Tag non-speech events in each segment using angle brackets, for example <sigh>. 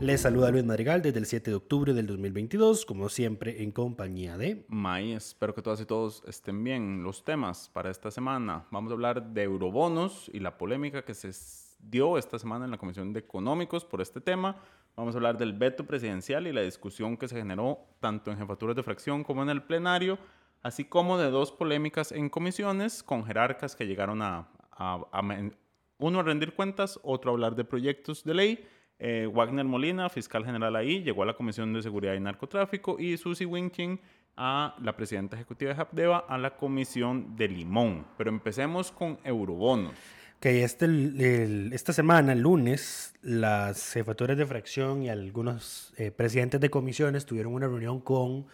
Les saluda Luis Madrigal desde el 7 de octubre del 2022, como siempre en compañía de... May, espero que todas y todos estén bien. Los temas para esta semana, vamos a hablar de eurobonos y la polémica que se dio esta semana en la Comisión de Económicos por este tema. Vamos a hablar del veto presidencial y la discusión que se generó tanto en jefaturas de fracción como en el plenario, así como de dos polémicas en comisiones con jerarcas que llegaron a, uno a rendir cuentas, otro a hablar de proyectos de ley eh, Wagner Molina, fiscal general ahí, llegó a la Comisión de Seguridad y Narcotráfico y Susie Winking a la presidenta ejecutiva de Hapdeva a la Comisión de Limón. Pero empecemos con eurobonos. Que este, esta semana, el lunes, las jefaturas de fracción y algunos eh, presidentes de comisiones tuvieron una reunión con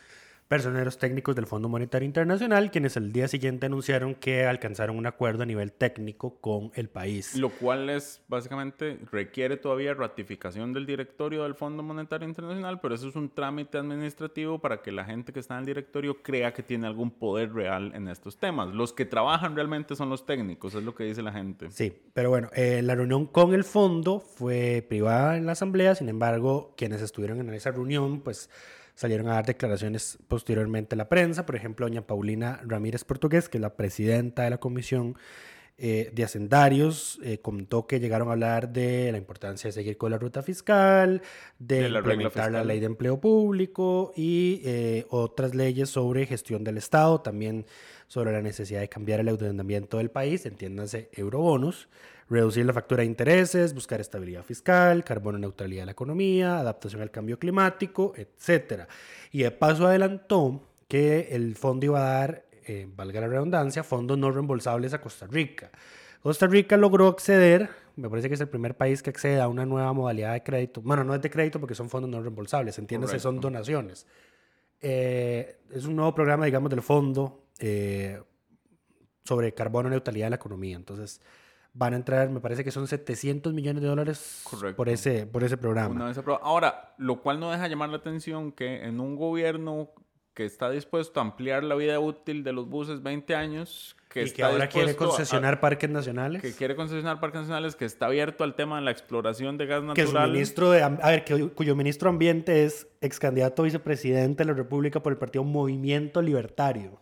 personeros técnicos del Fondo Monetario Internacional, quienes el día siguiente anunciaron que alcanzaron un acuerdo a nivel técnico con el país. Lo cual es básicamente requiere todavía ratificación del directorio del Fondo Monetario Internacional, pero eso es un trámite administrativo para que la gente que está en el directorio crea que tiene algún poder real en estos temas. Los que trabajan realmente son los técnicos, es lo que dice la gente. Sí, pero bueno, eh, la reunión con el fondo fue privada en la asamblea, sin embargo, quienes estuvieron en esa reunión, pues salieron a dar declaraciones posteriormente a la prensa. Por ejemplo, doña Paulina Ramírez Portugués, que es la presidenta de la Comisión eh, de Hacendarios, eh, contó que llegaron a hablar de la importancia de seguir con la ruta fiscal, de, la implementar la ley de empleo público y eh, otras leyes sobre gestión del Estado, también sobre la necesidad de cambiar el endeudamiento del país, entiéndanse eurobonos reducir la factura de intereses, buscar estabilidad fiscal, carbono neutralidad de la economía, adaptación al cambio climático, etc. Y de paso adelantó que el fondo iba a dar, eh, valga la redundancia, fondos no reembolsables a Costa Rica. Costa Rica logró acceder, me parece que es el primer país que accede a una nueva modalidad de crédito. Bueno, no es de crédito porque son fondos no reembolsables, entiéndase, son donaciones. Eh, es un nuevo programa, digamos, del fondo eh, sobre carbono neutralidad de la economía. Entonces, van a entrar, me parece que son 700 millones de dólares por ese, por ese programa. Ahora, lo cual no deja llamar la atención que en un gobierno que está dispuesto a ampliar la vida útil de los buses 20 años, que, y que ahora quiere concesionar parques nacionales. Que quiere concesionar parques nacionales, que está abierto al tema de la exploración de gas natural. Que su ministro de, a ver, cuyo ministro ambiente es ex candidato a vicepresidente de la República por el partido Movimiento Libertario.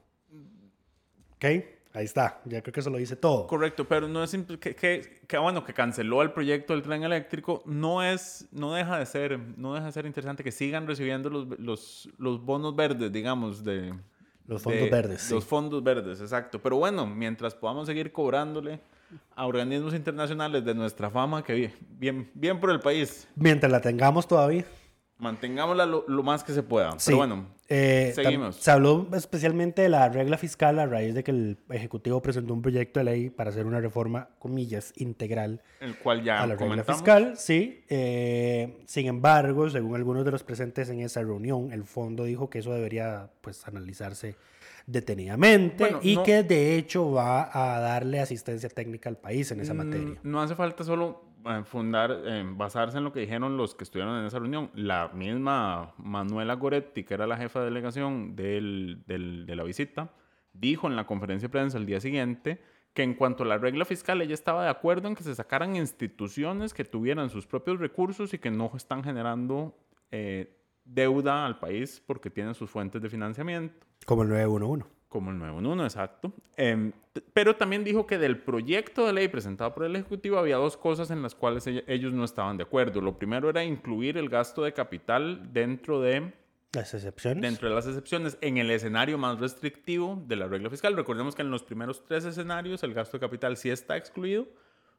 ¿Ok? Ahí está, ya creo que eso lo dice todo. Correcto, pero no es que, que, que, bueno, que canceló el proyecto del tren eléctrico, no es, no deja de ser, no deja de ser interesante que sigan recibiendo los, los, los bonos verdes, digamos, de... Los fondos verdes. Los fondos verdes, exacto. Pero bueno, mientras podamos seguir cobrándole a organismos internacionales de nuestra fama, que bien, bien, bien por el país. Mientras la tengamos todavía. Mantengámosla lo, más que se pueda. Pero bueno, eh, seguimos. Se habló especialmente de la regla fiscal a raíz de que el Ejecutivo presentó un proyecto de ley para hacer una reforma, comillas, integral. El cual ya A la regla fiscal, sí. Eh, sin embargo, según algunos de los presentes en esa reunión, el fondo dijo que eso debería pues analizarse detenidamente y que de hecho va a darle asistencia técnica al país en esa mm, materia. No hace falta solo fundar, eh, basarse en lo que dijeron los que estuvieron en esa reunión. La misma Manuela Goretti, que era la jefa de delegación del, de la visita, dijo en la conferencia de prensa el día siguiente que en cuanto a la regla fiscal, ella estaba de acuerdo en que se sacaran instituciones que tuvieran sus propios recursos y que no están generando eh, deuda al país porque tiene sus fuentes de financiamiento. Como el 911. Como el 911, exacto. Em, pero también dijo que del proyecto de ley presentado por el Ejecutivo había dos cosas en las cuales ellos no estaban de acuerdo. Lo primero era incluir el gasto de capital dentro de las excepciones. Dentro de las excepciones, en el escenario más restrictivo de la regla fiscal. Recordemos que en los primeros tres escenarios el gasto de capital sí está excluido,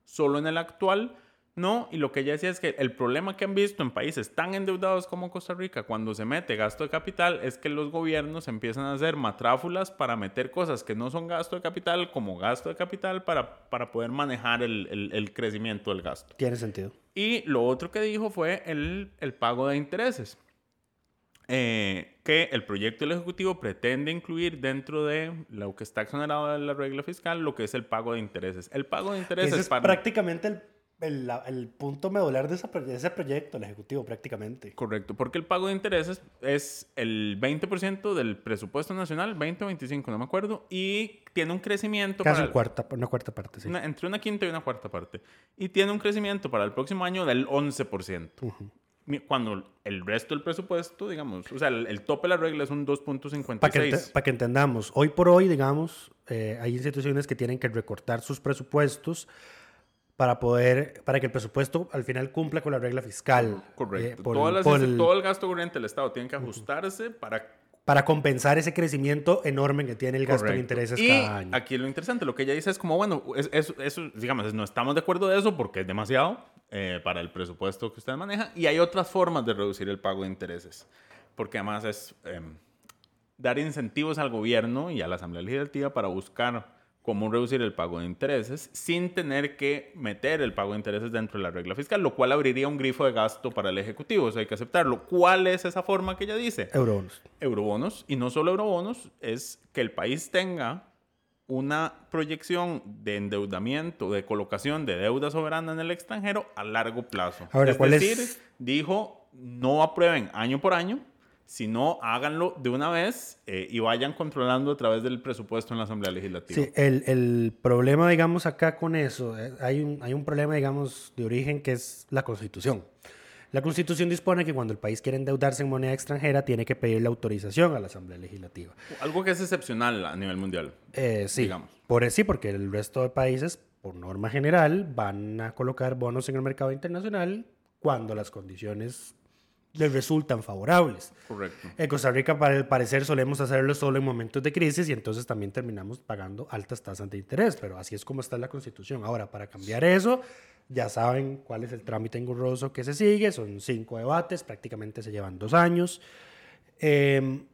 solo en el actual no. Y lo que ella decía es que el problema que han visto en países tan endeudados como Costa Rica cuando se mete gasto de capital es que los gobiernos empiezan a hacer matráfulas para meter cosas que no son gasto de capital como gasto de capital para, para poder manejar el, el, crecimiento del gasto. Tiene sentido. Y lo otro que dijo fue el, el pago de intereses. Eh, que el proyecto del Ejecutivo pretende incluir dentro de lo que está exonerado de la regla fiscal lo que es el pago de intereses. El pago de intereses es prácticamente el, el, el, punto medular de, de ese proyecto, el Ejecutivo, prácticamente. Correcto, porque el pago de intereses es el 20% del presupuesto nacional, 20 o 25, no me acuerdo, y tiene un crecimiento... Casi para cuarta, una cuarta parte, sí. entre una quinta y una cuarta parte. Y tiene un crecimiento para el próximo año del 11% cuando el resto del presupuesto, digamos, o sea, el, tope de la regla es un 2.56. Para que, para que entendamos, hoy por hoy, digamos, eh, hay instituciones que tienen que recortar sus presupuestos para poder, para que el presupuesto al final cumpla con la regla fiscal. Correcto. Eh, todo el gasto corriente del Estado tiene que ajustarse para para compensar ese crecimiento enorme que tiene el gasto de intereses cada año. Aquí lo interesante, lo que ella dice es como, bueno, eso, digamos, no estamos de acuerdo de eso porque es demasiado eh, para el presupuesto que usted maneja y hay otras formas de reducir el pago de intereses, porque además es em, dar incentivos al gobierno y a la Asamblea Legislativa para buscar cómo reducir el pago de intereses sin tener que meter el pago de intereses dentro de la regla fiscal, lo cual abriría un grifo de gasto para el Ejecutivo. Eso hay que aceptarlo. ¿Cuál es esa forma que ella dice? Eurobonos. Eurobonos. Y no solo eurobonos, es que el país tenga una proyección de endeudamiento, de colocación de deuda soberana en el extranjero a largo plazo. Ahora, es decir, dijo, no aprueben año por año, si no, háganlo de una vez eh, y vayan controlando a través del presupuesto en la Asamblea Legislativa. Sí, el, el problema, digamos, acá con eso, eh, hay, un, hay un problema, digamos, de origen que es la Constitución. La Constitución dispone que cuando el país quiere endeudarse en moneda extranjera, tiene que pedir la autorización a la Asamblea Legislativa. Algo que es excepcional a nivel mundial. Eh, sí, digamos. Por, sí, porque el resto de países, por norma general, van a colocar bonos en el mercado internacional cuando las condiciones les resultan favorables. Correcto. En Costa Rica, para el parecer, solemos hacerlo solo en momentos de crisis y entonces también terminamos pagando altas tasas de interés, pero así es como está la Constitución. Ahora, para cambiar eso, ya saben cuál es el trámite engorroso que se sigue, son cinco debates, prácticamente se llevan dos años. Em,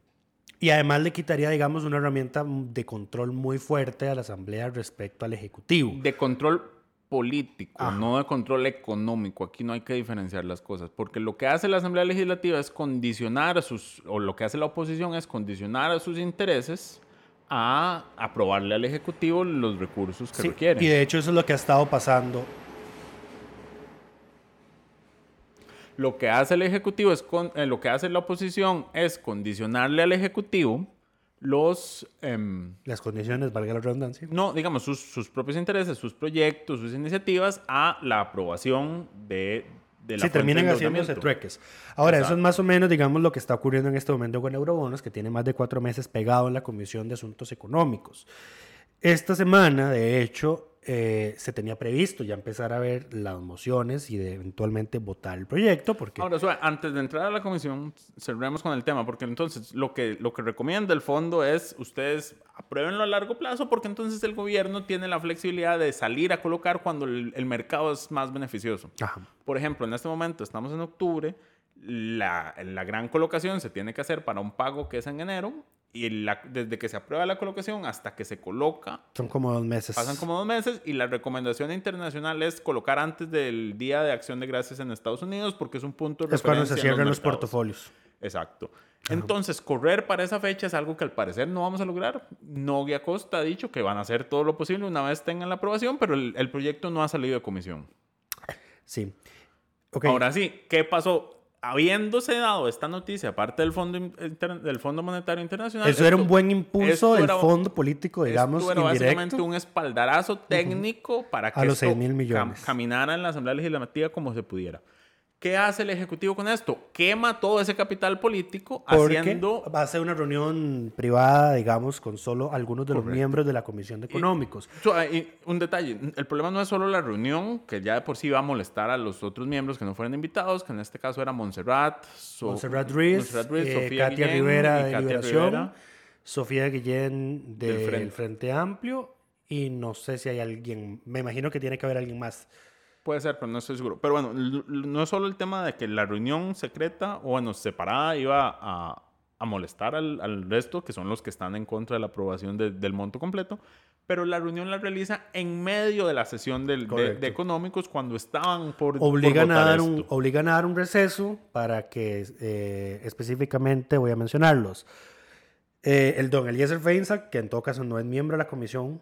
y además le quitaría, digamos, una herramienta de control muy fuerte a la Asamblea respecto al Ejecutivo. De control político, no de control económico. Aquí no hay que diferenciar las cosas, porque lo que hace la Asamblea Legislativa es condicionar a sus, o lo que hace la oposición es condicionar a sus intereses a aprobarle al Ejecutivo los recursos que requieren. Y de hecho eso es lo que ha estado pasando. Lo que hace el Ejecutivo es, con, eh, lo que hace la oposición es condicionarle al Ejecutivo los... Em, Las condiciones, valga la redundancia. No, digamos, sus, sus, propios intereses, sus proyectos, sus iniciativas a la aprobación de, de la... Sí, terminan haciéndose trueques. Ahora, eso es más o menos, digamos, lo que está ocurriendo en este momento con Eurobonos, que tiene más de cuatro meses pegado en la Comisión de Asuntos Económicos. Esta semana, de hecho, eh, se tenía previsto ya empezar a ver las mociones y de eventualmente votar el proyecto. Porque... Ahora, antes de entrar a la comisión, cerremos con el tema, porque entonces lo que, lo que recomienda el fondo es ustedes apruébenlo a largo plazo, porque entonces el gobierno tiene la flexibilidad de salir a colocar cuando el, mercado es más beneficioso. Por ejemplo, en este momento estamos en octubre, la, la gran colocación se tiene que hacer para un pago que es en enero y la, desde que se aprueba la colocación hasta que se coloca. Son como dos meses. Pasan como dos meses y la recomendación internacional es colocar antes del Día de Acción de Gracias en Estados Unidos porque es un punto de Es cuando se cierran los, portafolios. Exacto. Entonces, correr para esa fecha es algo que al parecer no vamos a lograr. Nogui Acosta ha dicho que van a hacer todo lo posible una vez tengan la aprobación, pero el, el proyecto no ha salido de comisión. Sí. Okay. Ahora sí, ¿qué pasó? Habiéndose dado esta noticia, aparte del Fondo, del Fondo Monetario Internacional. Eso era un buen impulso del fondo político, digamos, esto era básicamente un espaldarazo técnico para que a los 6 mil millones. caminara en la Asamblea Legislativa como se pudiera. ¿Qué hace el Ejecutivo con esto? Quema todo ese capital político Porque haciendo... va a ser una reunión privada, digamos, con solo algunos de los miembros de la Comisión de Económicos. Ah, y un detalle, el problema no es solo la reunión, que ya de por sí va a molestar a los otros miembros que no fueron invitados, que en este caso era Montserrat, So- Montserrat Ruiz, Montserrat Ruiz, eh, Sofía Katia Guillén Rivera de Katia Liberación, Rivera. Sofía Guillén Del del Frente. Frente. Amplio y no sé si hay alguien, me imagino que tiene que haber alguien más. Puede ser, pero no estoy seguro. Pero bueno, no es solo el tema de que la reunión secreta o bueno, separada iba a, a molestar al, al resto, que son los que están en contra de la aprobación de- del monto completo, pero la reunión la realiza en medio de la sesión del- de, de económicos cuando estaban por, por Obligan a, votar dar un, esto. obligan a dar un receso para que eh, específicamente voy a mencionarlos. Eh, el don Eliezer Feinsack, que en todo caso no es miembro de la comisión.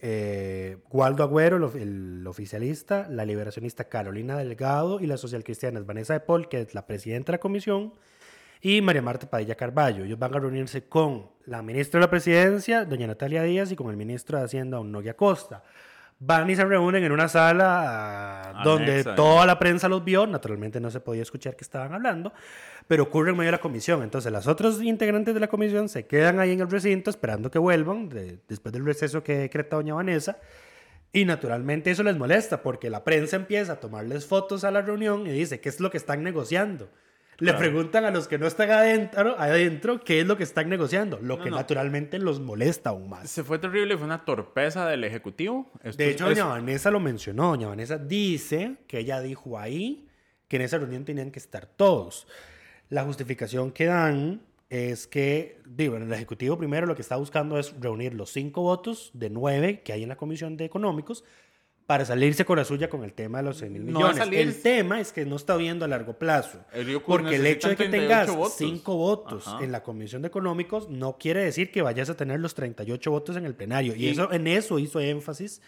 Eh, Waldo Agüero, el, of- el oficialista. La liberacionista Carolina Delgado y la socialcristiana Vanessa de Paul, que es la presidenta de la comisión. Y María Marta Padilla Carballo. Ellos van a reunirse con la ministra de la presidencia, doña Natalia Díaz, y con el ministro de Hacienda, don Nogui Acosta. Van y se reúnen en una sala ah, donde toda la prensa los vio. Naturalmente no se podía escuchar que estaban hablando, pero ocurre en medio de la comisión. Entonces, las otros integrantes de la comisión se quedan ahí en el recinto esperando que vuelvan de- después del receso que decreta doña Vanessa. Y naturalmente eso les molesta porque la prensa empieza a tomarles fotos a la reunión y dice, ¿qué es lo que están negociando? Le preguntan a los que no están adentro, adentro qué es lo que están negociando, lo No, que no. naturalmente los molesta aún más. Se fue terrible, fue una torpeza del Ejecutivo. Esto De hecho, es- doña Vanessa lo mencionó. Doña Vanessa dice que ella dijo ahí que en esa reunión tenían que estar todos. La justificación que dan es que, digo, el Ejecutivo primero lo que está buscando es reunir los cinco votos de nueve que hay en la Comisión de Económicos para salirse con la suya con el tema de los 6 mil millones. El tema es que no está viendo a largo plazo. El Porque el hecho de que tengas 38 votos. cinco votos Ajá. en la Comisión de Económicos no quiere decir que vayas a tener los 38 votos en el plenario. Y, Y- eso, en eso hizo énfasis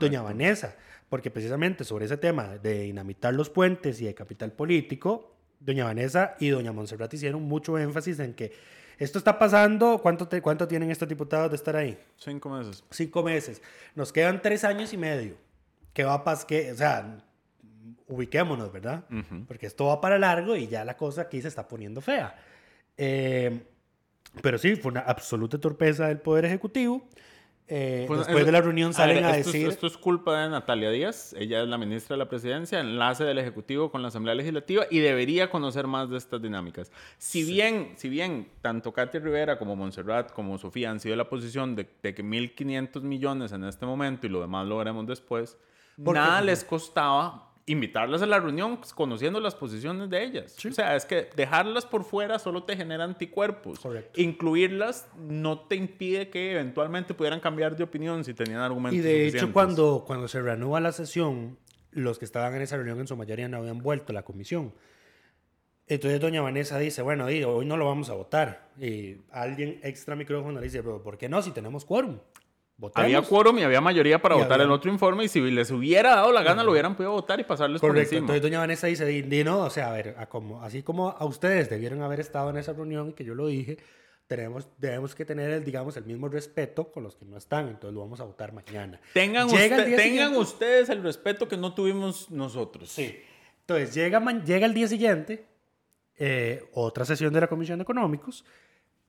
doña. Vanessa, porque precisamente sobre ese tema de dinamitar los puentes y de capital político, doña Vanessa y doña Montserrat hicieron mucho énfasis en que esto está pasando, ¿cuánto, te- cuánto tienen estos diputados de estar ahí? Cinco meses. Cinco meses. Nos quedan tres años y medio. ¿Qué va a pasar? O sea, ubiquémonos, ¿verdad? Ujú. Porque esto va para largo y ya la cosa aquí se está poniendo fea. Eh, pero sí, fue una absoluta torpeza del Poder Ejecutivo. Eh, Pues, después eso- de la reunión a salen ver, a, esto, es- decir... esto es culpa de Natalia Díaz. Ella es la ministra de la Presidencia, enlace del Ejecutivo con la Asamblea Legislativa y debería conocer más de estas dinámicas. Si bien, si bien tanto Katia Rivera como Montserrat como Sofía han sido la posición de, de que 1.500 millones en este momento y lo demás lo veremos después, Porque- nada les costaba invitarlas a la reunión pues, conociendo las posiciones de ellas. O sea, es que dejarlas por fuera solo te genera anticuerpos. Correcto. Incluirlas no te impide que eventualmente pudieran cambiar de opinión si tenían argumentos Y de hecho, cuando, cuando se reanuda la sesión, los que estaban en esa reunión en su mayoría no habían vuelto a la comisión. Entonces doña Vanessa dice, bueno, hoy no lo vamos a votar. Y alguien extra micrófono le dice, pero ¿por qué no si tenemos quórum? Votemos. Había quórum y había mayoría para Y votar había- el otro informe y si les hubiera dado la gana lo hubieran podido votar y pasarles por Correcto. encima. Entonces doña Vanessa dice, di, no, o sea, a ver, a como, así como a ustedes debieron haber estado en esa reunión y que yo lo dije, tenemos, debemos que tener, el, digamos, el mismo respeto con los que no están. Entonces lo vamos a votar mañana. tengan usted- tengan siguiente- ustedes el respeto que no tuvimos nosotros. Sí. Entonces, llega, llega el día siguiente, eh, otra sesión de la Comisión de Económicos,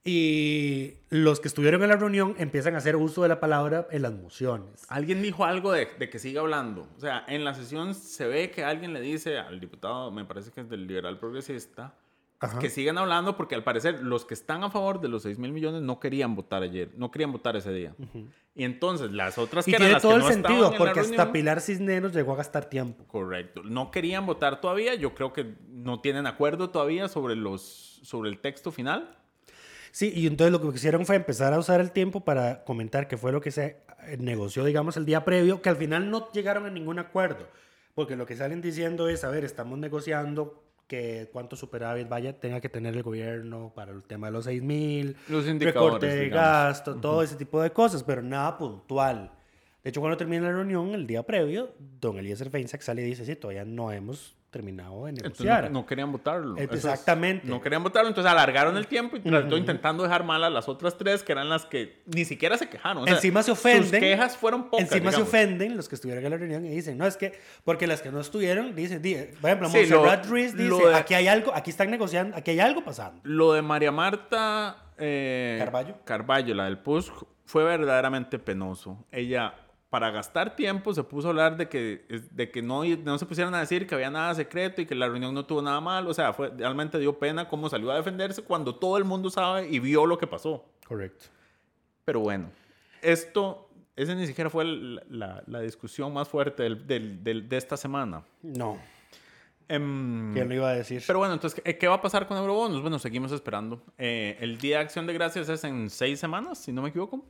y los que estuvieron en la reunión empiezan a hacer uso de la palabra en las mociones. Alguien dijo algo de, de que siga hablando. O sea, en la sesión se ve que alguien le dice al diputado, me parece que es del liberal progresista, Ajá. que sigan hablando porque al parecer los que están a favor de los 6 mil millones no querían votar ayer, no querían votar ese día. Y entonces las otras Y que eran tiene todo el no sentido, porque hasta reunión- Pilar Cisneros llegó a gastar tiempo. Correcto. No querían votar todavía. Yo creo que no tienen acuerdo todavía sobre, los, sobre el texto final. Sí, y entonces lo que hicieron fue empezar a usar el tiempo para comentar qué fue lo que se eh, negoció, digamos, el día previo, que al final no llegaron a ningún acuerdo. Porque lo que salen diciendo es, a ver, estamos negociando que cuánto superávit vaya tenga que tener el gobierno para el tema de los 6 mil, Los recorte de digamos. gasto, todo ese tipo de cosas, pero nada puntual. De hecho, cuando termina la reunión, el día previo, don Eliezer Feinsack sale y dice, sí, todavía no hemos terminado de Entonces negociar. no, no querían votarlo. Es- Exactamente. no querían votarlo, entonces alargaron el tiempo y trató intentando dejar mal a las otras tres, que eran las que ni siquiera se quejaron. O sea, Encima se ofenden. Sus quejas fueron pocas. Encima se ofenden los que estuvieron en la reunión y dicen, no, es que, porque las que no estuvieron, dicen, di- por ejemplo, Sí, lo- Montserrat Ruiz dice, lo de- aquí hay algo, aquí están negociando, aquí hay algo pasando. Lo de María Marta eh, Carballo. Carballo, la del PUSC, fue verdaderamente penoso. Ella, para gastar tiempo, se puso a hablar de que, de que no, no se pusieran a decir que había nada secreto y que la reunión no tuvo nada mal. O sea, fue, realmente dio pena cómo salió a defenderse cuando todo el mundo sabe y vio lo que pasó. Correcto. Pero bueno, esto, esa ni siquiera fue la, la- la discusión más fuerte del- del- del- de esta semana. No, Em, ¿quién lo iba a decir? pero bueno, entonces, ¿qué, qué va a pasar con Eurobonos? Bueno, seguimos esperando. Eh, el Día de Acción de Gracias es en seis semanas, si no me equivoco.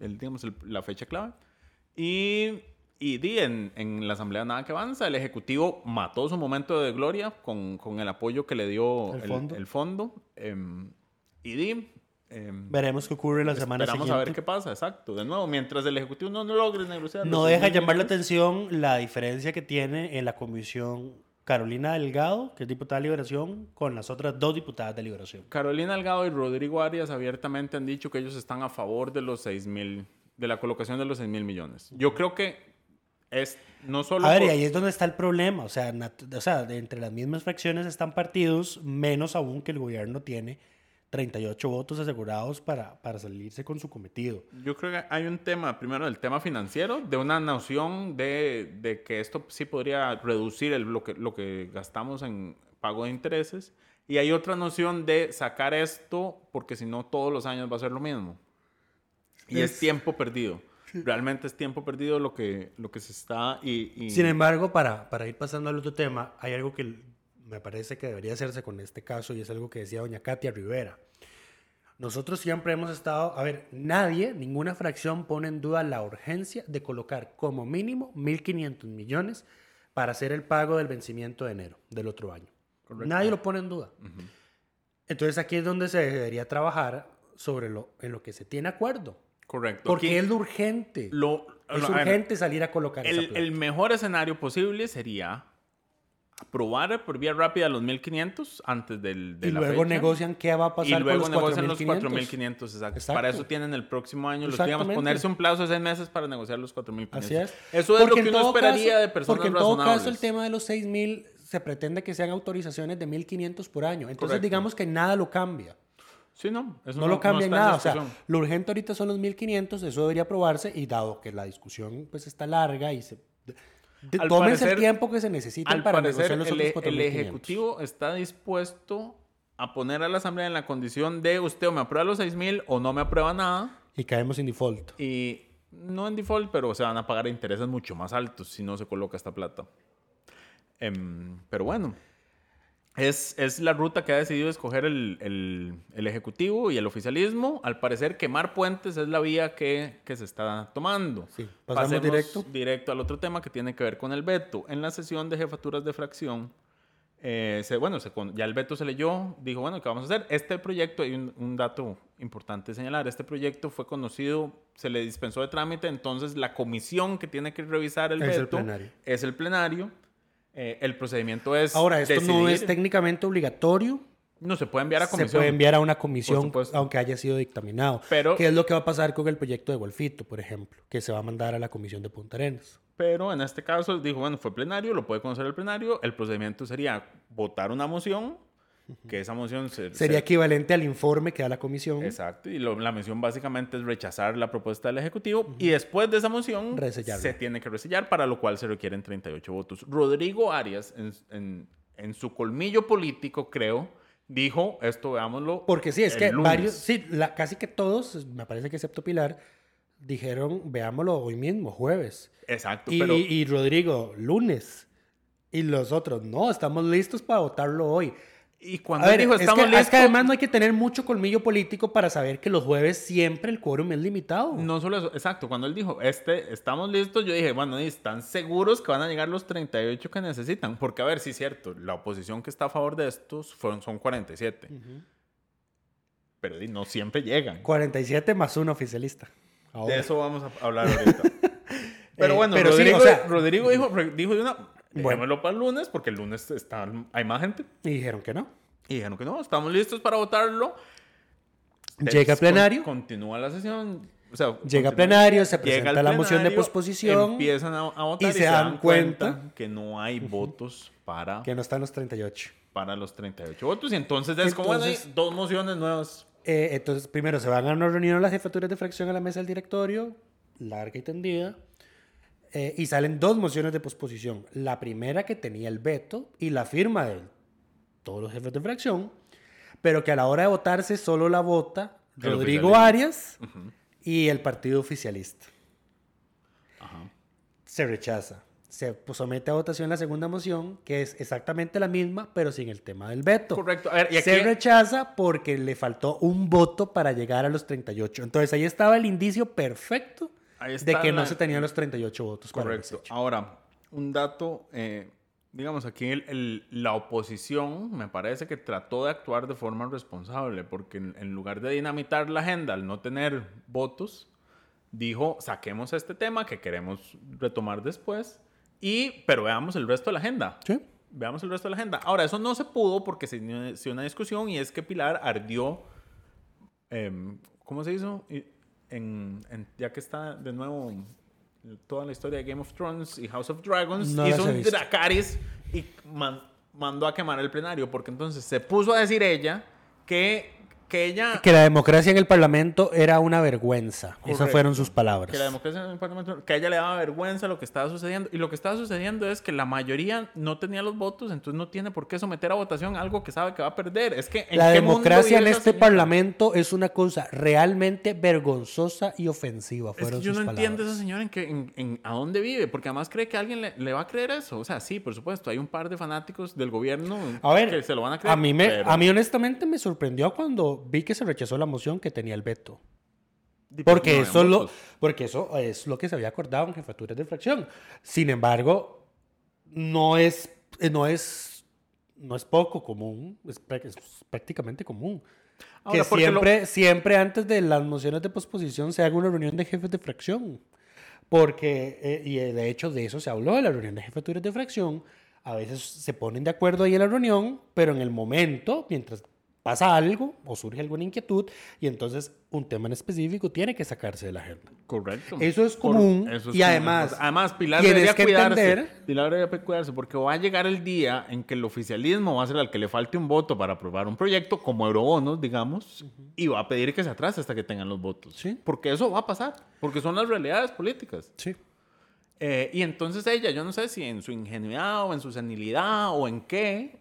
El, digamos, el- la fecha clave. Y, y di, en, en la Asamblea nada que avanza. El Ejecutivo mató su momento de gloria con, con el apoyo que le dio El el, fondo. el fondo. Em, y di... em, Veremos qué ocurre la semana Esperamos siguiente. a ver qué pasa, exacto. De nuevo, mientras el Ejecutivo no, no logre negociar. No deja 6.000 llamar la atención la diferencia que tiene en la comisión Carolina Delgado, que es diputada de Liberación, con las otras dos diputadas de Liberación. Carolina Delgado y Rodrigo Arias abiertamente han dicho que ellos están a favor de los 6 mil, de la colocación de los 6 mil millones. Yo creo que es no solo. A ver, y ahí es donde está el problema. O sea, o sea, entre las mismas fracciones están partidos, menos aún que el gobierno tiene 38 votos asegurados para, para salirse con su cometido. Yo creo que hay un tema, primero, del tema financiero, de una noción de, de que esto sí podría reducir el, lo, que, lo que gastamos en pago de intereses. Y hay otra noción de sacar esto porque si no todos los años va a ser lo mismo. Y es, tiempo perdido. Realmente es tiempo perdido lo que, lo que se está... Y, y- Sin embargo, para, para ir pasando al otro tema, hay algo que me parece que debería hacerse con este caso y es algo que decía doña Katia Rivera. Nosotros siempre hemos estado, a ver, nadie, ninguna fracción pone en duda la urgencia de colocar como mínimo 1.500 millones para hacer el pago del vencimiento de enero del otro año. Nadie lo pone en duda. Entonces aquí es donde se debería trabajar sobre lo en lo que se tiene acuerdo. Correcto. Porque Aquí es lo urgente. lo, es ver, urgente salir a colocar esa el, mejor escenario posible sería aprobar por vía rápida los 1.500 antes del, de y la luego fecha. negocian qué va a Y pasar luego con los negocian los 4.500. 4.500, exacto. Exacto. Para eso tienen el próximo año, los, digamos, ponerse un plazo de seis meses para negociar los 4.500. Así es. Eso es Porque lo que uno esperaría caso- de personas Porque en todo razonables. caso el tema de los 6.000 se pretende que sean autorizaciones de 1.500 por año. Entonces Correcto. digamos que nada lo cambia. Sí, no. Eso No, lo cambia en está en nada. O sea, lo urgente ahorita son los 1.500, eso debería aprobarse y dado que la discusión pues está larga y se... de- Al tómense el parecer- tiempo que se necesita Al para parecer, negociar los el, otros el 4.500. Ejecutivo está dispuesto a poner a la Asamblea en la condición de usted o me aprueba los 6.000 o no me aprueba nada. Y caemos en default. Y no en default, pero se van a pagar intereses mucho más altos si no se coloca esta plata. Em, pero bueno, es, es la ruta que ha decidido escoger el, el- el Ejecutivo y el oficialismo. Al parecer, quemar puentes es la vía que, que se está tomando. Sí, pasamos directo. directo al otro tema que tiene que ver con el veto. En la sesión de jefaturas de fracción, eh, se- bueno, se ya el veto se leyó, dijo, bueno, ¿qué vamos a hacer? Este proyecto, hay un, un dato importante señalar, este proyecto fue conocido, se le dispensó de trámite, entonces la comisión que tiene que revisar el Es el veto plenario. es el plenario. Eh, el procedimiento es Ahora, esto no es decidir- técnicamente obligatorio. no se puede enviar a comisión. Se puede enviar a una comisión, aunque haya sido dictaminado. Pero- ¿Qué es lo que va a pasar con el proyecto de Golfito, por ejemplo? Que se va a mandar a la comisión de Punta Arenas. Pero en este caso dijo, bueno, fue plenario, lo puede conocer el plenario. El procedimiento sería votar una moción, que esa moción se, Sería se- equivalente al informe que da la comisión. Exacto, y lo- la moción básicamente es rechazar la propuesta del Ejecutivo y después de esa moción se tiene que resellar, para lo cual se requieren 38 votos. Rodrigo Arias, en, en- en su colmillo político, creo, dijo, esto veámoslo. Porque sí, es que lunes". varios, sí, la- casi que todos, me parece que excepto Pilar, dijeron, veámoslo hoy mismo, jueves. Exacto, Y, pero... y Rodrigo, lunes. Y los otros, no, estamos listos para votarlo hoy. Y cuando ver, dijo, es, estamos que, listos... es que además no hay que tener mucho colmillo político para saber que los jueves siempre el quórum es limitado. No solo eso, exacto. Cuando él dijo, este, estamos listos, yo dije, bueno, ¿y ¿están seguros que van a llegar los 38 que necesitan? Porque, a ver, sí es cierto, la oposición que está a favor de estos fueron, son 47. Pero di, no siempre llegan. 47 más un oficialista. Ahora. De eso vamos a hablar ahorita. <laughs> Pero Eh, bueno, pero sí, Rodrigo, o sea- Rodrigo dijo, dijo de una... Dejémoslo para el lunes, porque el lunes está, hay más gente. Y dijeron que no. Y dijeron que no, estamos listos para votarlo. Llega a Con- plenario. continúa la sesión. O sea, Llega a plenario, se presenta al la moción de plenario, posposición, Empiezan a, a votar y se dan cuenta que no hay votos para, Que no están los 38. para los 38 votos. Y entonces es como, hay dos mociones nuevas. Eh, entonces, primero se van a una reunión las jefaturas de fracción a la mesa del directorio, larga y tendida, eh, y salen dos mociones de posposición. La primera que tenía el veto y la firma de todos los jefes de fracción, pero que a la hora de votarse solo la vota El Rodrigo. Arias y el partido oficialista. Se rechaza. Se somete a votación la segunda moción, que es exactamente la misma, pero sin el tema del veto. Correcto. A ver, y aquí- Se rechaza porque le faltó un voto para llegar a los 38. Entonces ahí estaba el indicio perfecto de que no la- se tenían los 38 votos. para Correcto. desecho. Ahora, un dato, eh, digamos, aquí el- el- la oposición me parece que trató de actuar de forma responsable, porque en, en lugar de dinamitar la agenda al no tener votos, dijo, saquemos este tema que queremos retomar después, y, pero veamos el resto de la agenda. Sí. Veamos el resto de la agenda. Ahora, eso no se pudo porque se inició una discusión y es que Pilar ardió, em, ¿cómo se hizo? Y- En, en- ya que está de nuevo toda la historia de Game of Thrones y House of Dragons, No hizo un visto. Dracarys y man- mandó a quemar el plenario porque entonces se puso a decir ella que, que ella... Que la democracia en el Parlamento era una vergüenza. Esas fueron sus palabras. Que la democracia en el Parlamento, que a ella le daba vergüenza lo que estaba sucediendo. Y lo que estaba sucediendo es que la mayoría no tenía los votos, entonces no tiene por qué someter a votación algo que sabe que va a perder. Es que ¿en La qué democracia en este señora? Parlamento es una cosa realmente vergonzosa y ofensiva. Es Fueron que yo no entiendo palabras. esa señora en, que, en, en- a dónde vive, porque además cree que alguien le, le va a creer eso. O sea, sí, por supuesto, hay un par de fanáticos del gobierno A ver, que se lo van a creer. a mí, me, pero- a mí honestamente me sorprendió cuando vi que se rechazó la moción que tenía el veto. Porque, eso lo, porque eso es lo que se había acordado en jefaturas de fracción. Sin embargo, no es, eh, no es, no es poco común, es, es prácticamente común. Ahora, que porque lo- siempre, siempre antes de las mociones de posposición se haga una reunión de jefes de fracción. Porque, eh, y de hecho de eso se habló, de la reunión de jefaturas de fracción. A veces se ponen de acuerdo ahí en la reunión, pero en el momento, mientras pasa algo o surge alguna inquietud, y entonces un tema en específico tiene que sacarse de la agenda. Correcto. Eso es común, eso es y común. además, además Pilar debería que cuidarse. entender- Pilar debería cuidarse porque va a llegar el día en que el oficialismo va a ser al que le falte un voto para aprobar un proyecto como eurobonos, digamos, y va a pedir que se atrase hasta que tengan los votos. Sí. Porque eso va a pasar, porque son las realidades políticas. Sí. Eh, y entonces ella, yo no sé si en su ingenuidad o en su senilidad o en qué,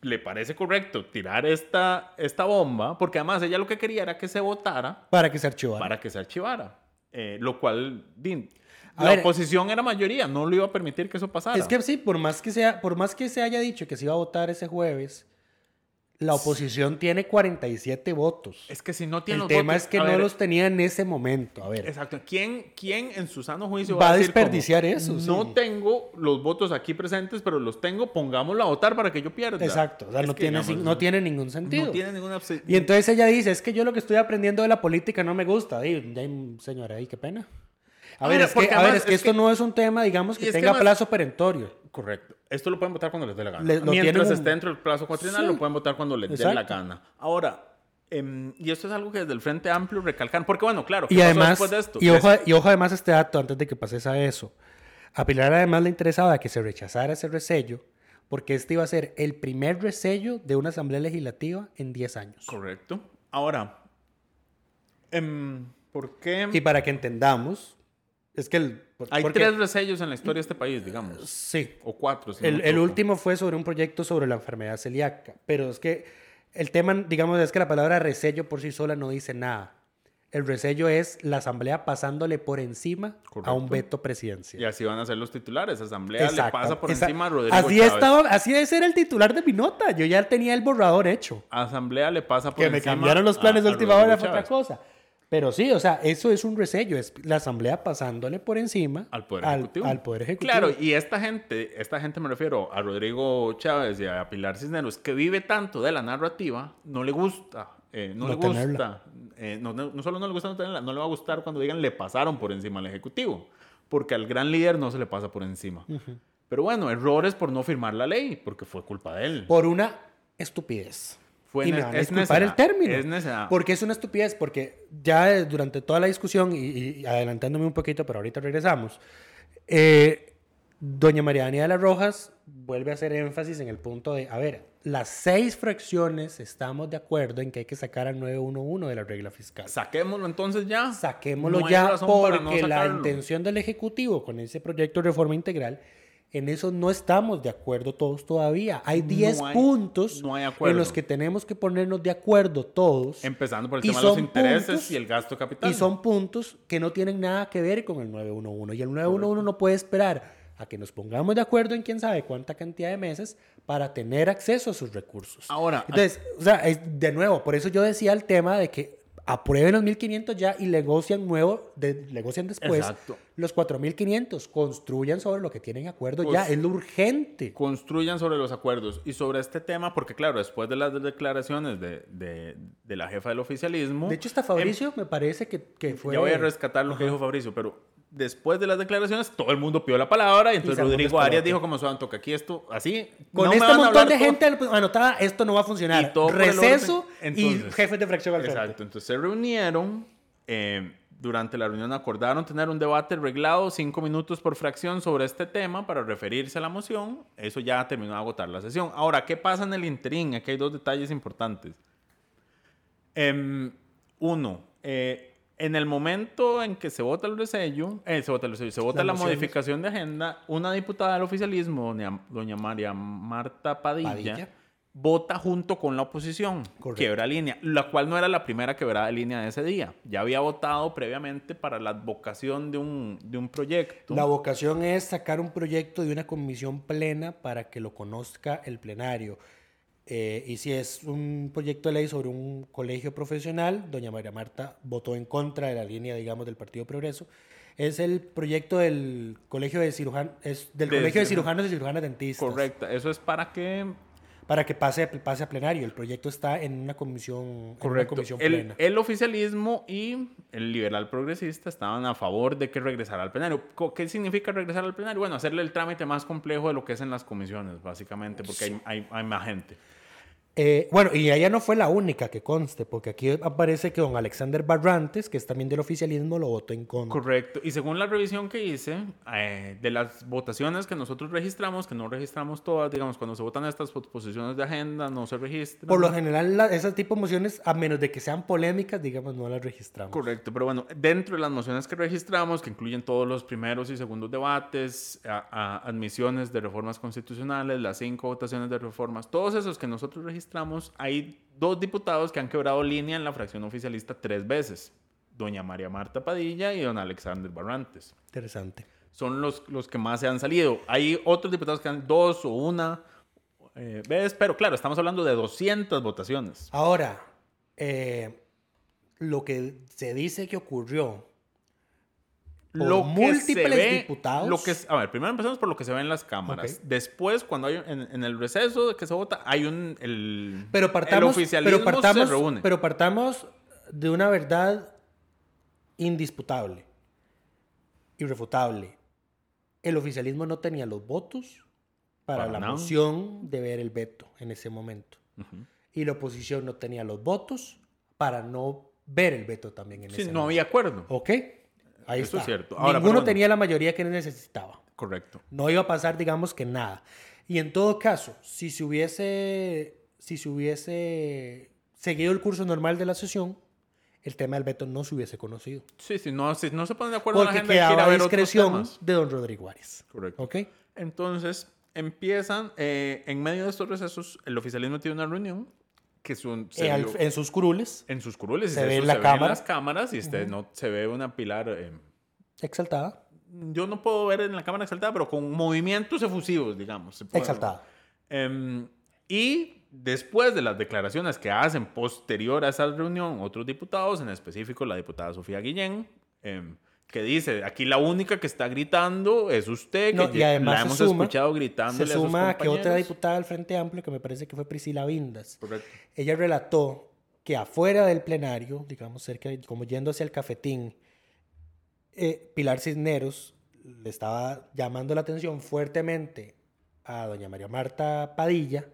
le parece correcto tirar esta, esta bomba, porque además ella lo que quería era que se votara Para que se archivara. para que se archivara. Eh, lo cual, din, la ver, oposición era mayoría, no le iba a permitir que eso pasara. Es que sí, por más que, sea, por más que se haya dicho que se iba a votar ese jueves, la oposición tiene 47 votos. Es que si no tiene El los tema votos- es que no ver, los tenía en ese momento. A ver, Exacto. ¿Quién, ¿Quién en su sano juicio Va a decir desperdiciar como, eso, No sí. tengo los votos aquí presentes, pero los tengo, pongámoslo a votar para que yo pierda. exacto. O sea, Es no, tiene, digamos, no tiene ningún sentido. No tiene ninguna... Y entonces ella dice, es que yo lo que estoy aprendiendo de la política no me gusta. Y, señora, ahí qué pena. A ver, es que, porque a ver, además es que es esto que- no es un tema, digamos, que tenga plazo perentorio. Correcto. Esto lo pueden votar cuando les dé la gana. Le- Mientras un- esté dentro del plazo cuatrinal, Sí. lo pueden votar cuando les dé la gana. Ahora, em, y esto es algo que desde el Frente Amplio recalcan, porque bueno, claro, ¿qué Y además, después de esto? y ojo, y ojo además este dato antes de que pases a eso. A Pilar además le interesaba que se rechazara ese resello porque este iba a ser el primer resello de una asamblea legislativa en 10 años. Correcto. Ahora, em, ¿por qué Y para que entendamos, es que el... hay porque- tres resellos en la historia de este país, digamos? Sí. O cuatro. si El, me último fue sobre un proyecto sobre la enfermedad celíaca, pero es que el tema, digamos, es que la palabra resello por sí sola no dice nada. El resello es la asamblea pasándole por encima a un veto presidencial. Y así van a ser los titulares. Asamblea le pasa por encima a Rodrigo así Chávez. estaba, así ese era el titular de mi nota. Yo ya tenía el borrador hecho. Asamblea le pasa por Que me encima cambiaron los a- planes de última hora fue otra cosa. Pero sí, o sea, eso es un resello, es la asamblea pasándole por encima Al Poder Ejecutivo. al Poder Ejecutivo. Claro, y esta gente, esta gente me refiero a Rodrigo Chávez y a Pilar Cisneros, que vive tanto de la narrativa, no le gusta, eh, no, No le gusta, eh, no, no- no solo no le gusta no tenerla, no le va a gustar cuando digan le pasaron por encima al Ejecutivo, porque al gran líder no se le pasa por encima. Pero bueno, errores por no firmar la ley, porque fue culpa de él. Por una estupidez. Fue y me van a es disculpar el término. es. Porque es una estupidez, porque ya durante toda la discusión, y, y adelantándome un poquito, pero ahorita regresamos, eh, doña Mariana de las Rojas vuelve a hacer énfasis en el punto de, a ver, las seis fracciones estamos de acuerdo en que hay que sacar al 911 de la regla fiscal. Saquémoslo entonces ya. Saquémoslo No ya porque no la intención del Ejecutivo con ese proyecto de reforma integral, en eso no estamos de acuerdo todos todavía. Hay 10 hay- puntos no hay en los que tenemos que ponernos de acuerdo todos. Empezando por el tema de los intereses puntos- y el gasto capital. Y son puntos que no tienen nada que ver con el 911. Y el 911 no puede esperar a que nos pongamos de acuerdo en quién sabe cuánta cantidad de meses para tener acceso a sus recursos. Ahora, Entonces, o sea, es, de nuevo, por eso yo decía el tema de que aprueben los 1500 ya y negocian nuevo, de, negocian después Exacto. los 4500, construyan sobre lo que tienen acuerdo Pues- ya, es lo urgente. construyan sobre los acuerdos y sobre este tema, porque claro, después de las declaraciones de, de- de la jefa del oficialismo... De hecho, está Fabricio, me parece que, que fue... Ya voy a rescatar lo que dijo Fabricio, pero después de las declaraciones todo el mundo pidió la palabra y entonces un Rodrigo Arias dijo como Santo que aquí esto así... Con no este montón de todo". gente anotada, esto no va a funcionar. Y todo Receso orden. y Entonces- jefes de fracción al frente. Exacto, entonces se reunieron, eh, durante la reunión acordaron tener un debate reglado, cinco minutos por fracción sobre este tema para referirse a la moción. Eso ya terminó de agotar la sesión. Ahora, ¿qué pasa en el interín? Aquí hay dos detalles importantes. Em, uno, eh, en el momento en que se vota el resello, eh, se vota el resello, se vota la modificación de agenda, una diputada del oficialismo, doña, doña María Marta Padilla, Padilla. vota junto con la oposición, Correcto. quiebra línea, la cual no era la primera quebrada de línea de ese día. Ya había votado previamente para la advocación de un, de un proyecto. La vocación es sacar un proyecto de una comisión plena para que lo conozca el plenario. Eh, y si es un proyecto de ley sobre un colegio profesional, doña María Marta votó en contra de la línea, digamos, del Partido Progreso. Es el proyecto del colegio de cirujanos, es del De colegio de cirujano- cirujanos y cirujanas dentistas. Correcta, eso es para que Para que pase, pase a plenario. El proyecto está en una comisión, en una Correcto. comisión El, plena. el oficialismo y el liberal progresista estaban a favor de que regresara al plenario. ¿Qué significa regresar al plenario? Bueno, hacerle el trámite más complejo de lo que es en las comisiones, básicamente, porque hay, hay, hay más gente. Eh, bueno, y ella no fue la única que conste, porque aquí aparece que don Alexander Barrantes, que es también del oficialismo, lo votó en contra. Correcto. Y según la revisión que hice, eh, de las votaciones que nosotros registramos, que no registramos todas, digamos, cuando se votan estas posiciones de agenda, no se registran. Por lo general, la- ese tipo de mociones, a menos de que sean polémicas, digamos, no las registramos. Correcto, pero bueno, dentro de las mociones que registramos, que incluyen todos los primeros y segundos debates, a- a- admisiones de reformas constitucionales, las cinco votaciones de reformas, todos esos que nosotros registramos, hay dos diputados que han quebrado línea en la fracción oficialista tres veces, doña María Marta Padilla y don Alexander Barrantes. Interesante. Son los, los que más se han salido. Hay otros diputados que han dos o una eh, vez, pero claro, estamos hablando de 200 votaciones. Ahora, eh, lo que se dice que ocurrió lo que múltiples se ve, diputados. Lo que, a ver, primero empezamos por lo que se ve en las cámaras. Ok. Después, cuando hay en, en el receso de que se vota, hay un el, pero el partamos, oficialismo pero partamos, se reúne. pero partamos de una verdad indisputable, irrefutable. El oficialismo no tenía los votos para, Para la nada. moción de ver el veto en ese momento. Ujú. Y la oposición no tenía los votos para no ver el veto también en Sí, ese no momento. había acuerdo. ¿Ok? Ahí Eso está. es cierto. Ahora, Ninguno tenía la mayoría que necesitaba. Correcto. No iba a pasar, digamos que nada. Y en todo caso, si se hubiese, si se hubiese seguido el curso normal de la sesión, el tema del veto no se hubiese conocido. Sí, sí, no, si no se ponen de acuerdo la Porque agenda, hay que ir a quedaba a discreción de don Rodrigo Arias. Correcto. ¿Ok? Entonces, empiezan, eh, en medio de estos recesos, el oficialismo tiene una reunión que son, se Eh, al- vio en sus curules, en sus curules. se ve en la cámara. las cámaras y este, no, se ve una pilar... eh, exaltada. yo no puedo ver en la cámara exaltada, pero con movimientos efusivos, digamos. se puede- Exaltada. Em, y después de las declaraciones que hacen posterior a esa reunión, otros diputados, en específico la diputada Sofía Guillén, em, que dice, aquí la única que está gritando es usted, que No, y además la se hemos suma- escuchado gritando. Se suma a que otra diputada del Frente Amplio, que me parece que fue Priscila Vindas, Correcto. ella relató que afuera del plenario, digamos cerca, como yendo hacia el cafetín, eh, Pilar Cisneros le estaba llamando la atención fuertemente a doña María Marta Padilla,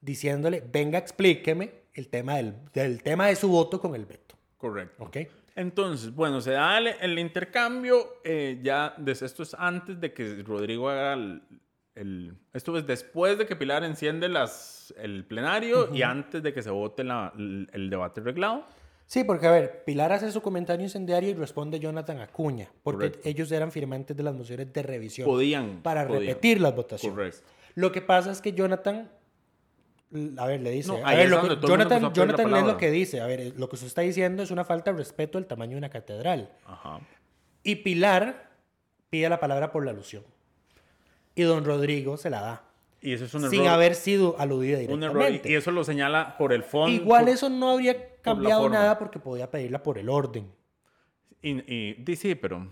diciéndole, venga, explíqueme el tema del, del tema de su voto con el veto. Correcto. ¿Ok? Entonces, bueno, se da el, el intercambio, eh, ya, des- esto es antes de que Rodrigo haga el, el- esto es después de que Pilar enciende las, el plenario y antes de que se vote la- el, el debate reglado. Sí, porque a ver, Pilar hace su comentario incendiario y responde Jonathan Acuña, porque Correcto. ellos eran firmantes de las mociones de revisión. Podían, Para podían. repetir las votaciones. Correcto. Lo que pasa es que Jonathan, a ver, le dice, No, a ver, es lo que- Jonathan, Jonathan lee lo que dice, a ver, eh, lo que usted está diciendo es una falta de respeto del tamaño de una catedral. Ajá. Y Pilar pide la palabra por la alusión. Y don Rodrigo se la da, Y eso es un sin error. haber sido aludida un directamente. error. Y eso lo señala por el fondo. Igual por- eso no habría cambiado nada porque podía pedirla por el orden. Y, y- di- sí, pero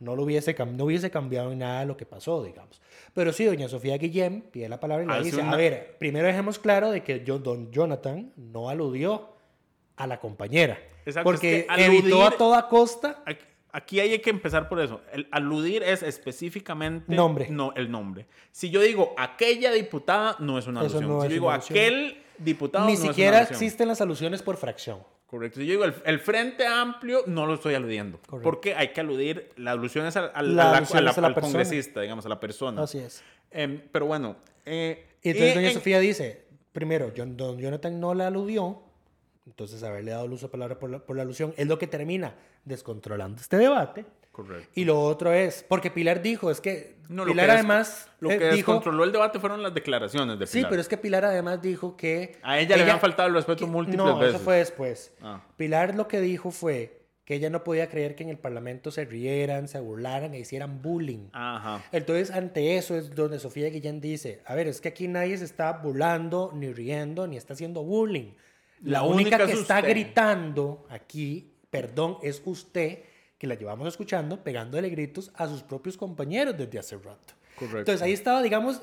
No, lo hubiese, no hubiese cambiado en nada lo que pasó, digamos. Pero sí, doña Sofía Guillén pide la palabra y le dice, una- a ver, primero dejemos claro de que yo, don Jonathan no aludió a la compañera. Exacto, porque es que evitó a toda costa Aquí, hay que empezar por eso. El aludir es específicamente Nombre. No, el nombre. Si yo digo aquella diputada, no es una alusión. no si yo digo alusión. aquel diputado, ni no es una siquiera existen las alusiones por fracción. Correcto. Yo digo el, el frente amplio, no lo estoy aludiendo. Correcto. Porque hay que aludir, la alusión es al, al- La a la- alusión a la- es a la al persona. congresista, digamos, a la persona. Así es. Em, pero bueno. eh, Y entonces y doña en- Sofía dice, primero, John- don Jonathan no la aludió, entonces haberle dado el uso de palabra por la, por la alusión es lo que termina descontrolando este debate. Correcto. Y lo otro es, porque Pilar dijo, es que No, lo Pilar que des- además Lo eh, que dijo, descontroló el debate fueron las declaraciones de sí, Pilar. pero es que Pilar además dijo que A ella le habían faltado el respeto múltiples no, veces. eso fue después. Ah. Pilar lo que dijo fue que ella no podía creer que en el Parlamento se rieran, se burlaran e hicieran bullying. Ajá. Entonces, ante eso es donde Sofía Guillén dice, a ver, es que aquí nadie se está burlando, ni riendo, ni está haciendo bullying. La, La única, única que es está usted. gritando aquí, perdón, es usted, que la llevamos escuchando, pegándole gritos a sus propios compañeros desde hace rato. Correcto. Entonces, ahí estaba, digamos,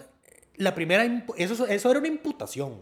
la primera, eso, eso era una imputación,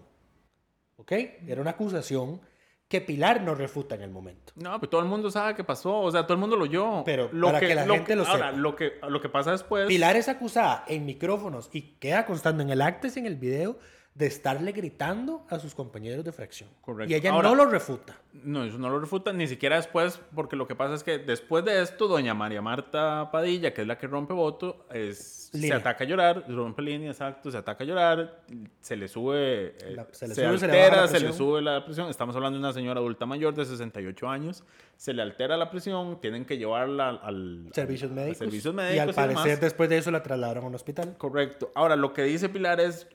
¿ok? Era una acusación que Pilar no refuta en el momento. No, pero todo el mundo sabe qué pasó, o sea, todo el mundo lo oyó. Pero para que la gente lo ahora, sepa. lo que lo que pasa después Pilar es acusada en micrófonos y queda constando en el actes y en el video de estarle gritando a sus compañeros de fracción. Correcto. Y ella Ahora- no lo refuta. No, eso no lo refuta ni siquiera después, porque lo que pasa es que después de esto, doña María Marta Padilla, que es la que rompe voto, es, se ataca a llorar, rompe línea, exacto, se ataca a llorar, se le sube, eh, La- se le se, sube, se le altera, baja la se le sube la presión. Estamos hablando de una señora adulta mayor de 68 años, se le altera la presión, tienen que llevarla al, al- Servicios a médicos. servicios y médicos al demás. parecer después de eso la trasladaron a un hospital. Correcto. Ahora, lo que dice Pilar es,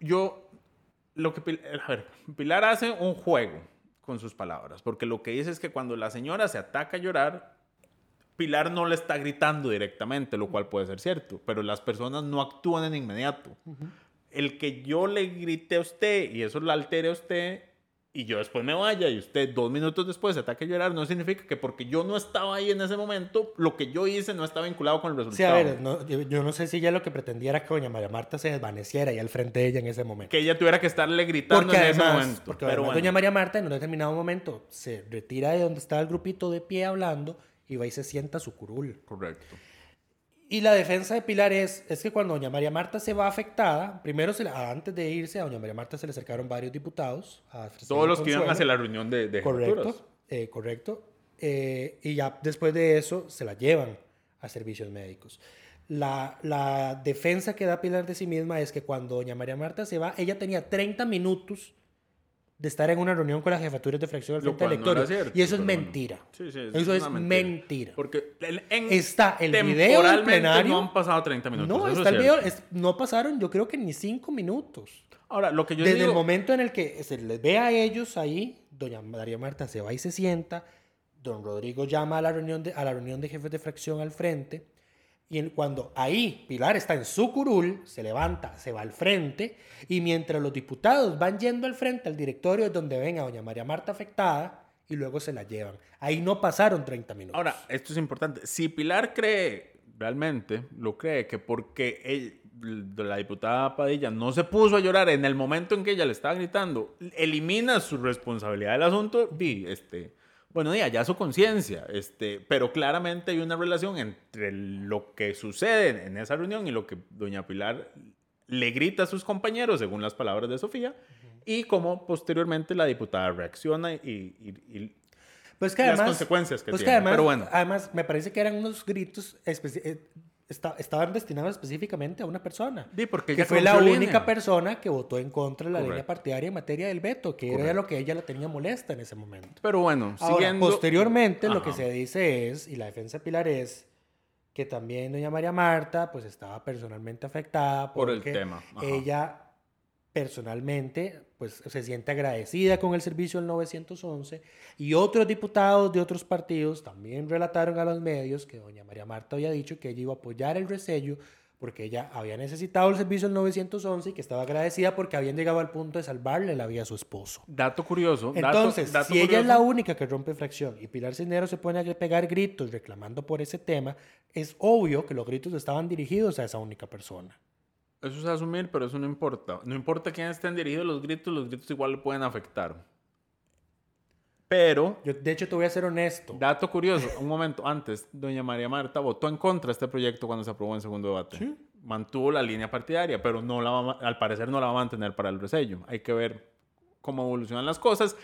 yo, lo que, Pil- a ver, Pilar hace un juego con sus palabras, porque lo que dice es que cuando la señora se ataca a llorar, Pilar no le está gritando directamente, lo cual puede ser cierto, pero las personas no actúan en inmediato. El que yo le grite a usted y eso la altere a usted y yo después me vaya y usted dos minutos después se ataque a llorar, no significa que porque yo no estaba ahí en ese momento, lo que yo hice no estaba vinculado con el Sí, resultado. a ver, no- yo, yo no sé si ella lo que pretendía era que doña María Marta se desvaneciera ahí al frente de ella en ese momento. que ella tuviera que estarle gritando Porque en además, ese momento. porque Pero además bueno, doña María Marta en un determinado momento se retira de donde estaba el grupito de pie hablando y va y se sienta a su curul. correcto. Y la defensa de Pilar es, es que cuando doña María Marta se va afectada, primero se antes de irse a doña María Marta se le acercaron varios diputados. a Todos los que iban hacia la reunión de, de. Correcto, eh, correcto. Eh, y ya después de eso se la llevan a servicios médicos. La, la defensa que da Pilar de sí misma es que cuando doña María Marta se va, ella tenía 30 minutos de estar en una reunión con las jefaturas de fracción del frente cual no electorio. cierto, y eso es pero bueno. mentira. Sí, sí, eso es mentira. Porque en- Está el video del plenario. no han pasado 30 minutos. No, está es el video. es- no pasaron, yo creo que ni 5 minutos. Ahora, lo que yo Desde digo... el momento en el que se les ve a ellos ahí, doña María Marta se va y se sienta, don Rodrigo llama a la reunión de, a la reunión de jefes de fracción al frente, y cuando ahí Pilar está en su curul, se levanta, se va al frente, y mientras los diputados van yendo al frente al directorio es donde ven a doña María Marta afectada, y luego se la llevan. Ahí no pasaron 30 minutos. Ahora, esto es importante. Si Pilar cree, realmente lo cree, que porque la diputada Padilla no se puso a llorar en el momento en que ella le estaba gritando, elimina su responsabilidad del asunto, vi, este, Bueno, ya, ya su conciencia, este, pero claramente hay una relación entre lo que sucede en esa reunión y lo que doña Pilar le grita a sus compañeros, según las palabras de Sofía, y cómo posteriormente la diputada reacciona y, y- y Pues que las consecuencias que pues que tiene. además, pero bueno, además, me parece que eran unos gritos esta- estaban destinados específicamente a una persona. Sí, porque que fue la única línea. persona que votó en contra de la línea Correcto. partidaria en materia del veto, que era lo que ella la tenía molesta en ese momento. pero bueno, Ahora, siguiendo... posteriormente, lo que Ajá. se dice es, y la defensa de Pilar es, que también doña María Marta pues estaba personalmente afectada Por el tema, ajá. ella personalmente pues se siente agradecida con el servicio del 911 y otros diputados de otros partidos también relataron a los medios que doña María Marta había dicho que ella iba a apoyar el resello porque ella había necesitado el servicio del 911 y que estaba agradecida porque habían llegado al punto de salvarle la vida a su esposo. Dato curioso. Entonces, dato si ella es la única que rompe fracción y Pilar Cisneros se pone a pegar gritos reclamando por ese tema, es obvio que los gritos estaban dirigidos a esa única persona. Eso es asumir, pero eso no importa. No importa quién estén dirigidos los gritos, los gritos igual le pueden afectar. Pero, Yo, de hecho, te voy a ser honesto. dato curioso, un momento antes, doña María Marta votó en contra de este proyecto cuando se aprobó en segundo debate. Mantuvo la línea partidaria, pero no la va al parecer no la va a mantener para el resello. Hay que ver cómo evolucionan las cosas.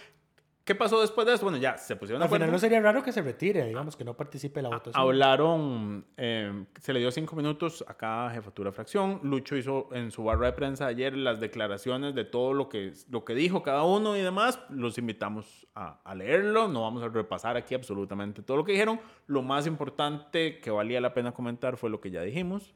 ¿Qué pasó después de eso? Bueno, ya se pusieron de Al final acuerdo. no sería raro que se retire, digamos, que no participe la votación. Hablaron, eh, se le dio cinco minutos a cada jefatura de fracción. Lucho hizo en su barra de prensa ayer las declaraciones de todo lo que, lo que dijo cada uno y demás. Los invitamos a, a leerlo. No vamos a repasar aquí absolutamente todo lo que dijeron. Lo más importante que valía la pena comentar fue lo que ya dijimos.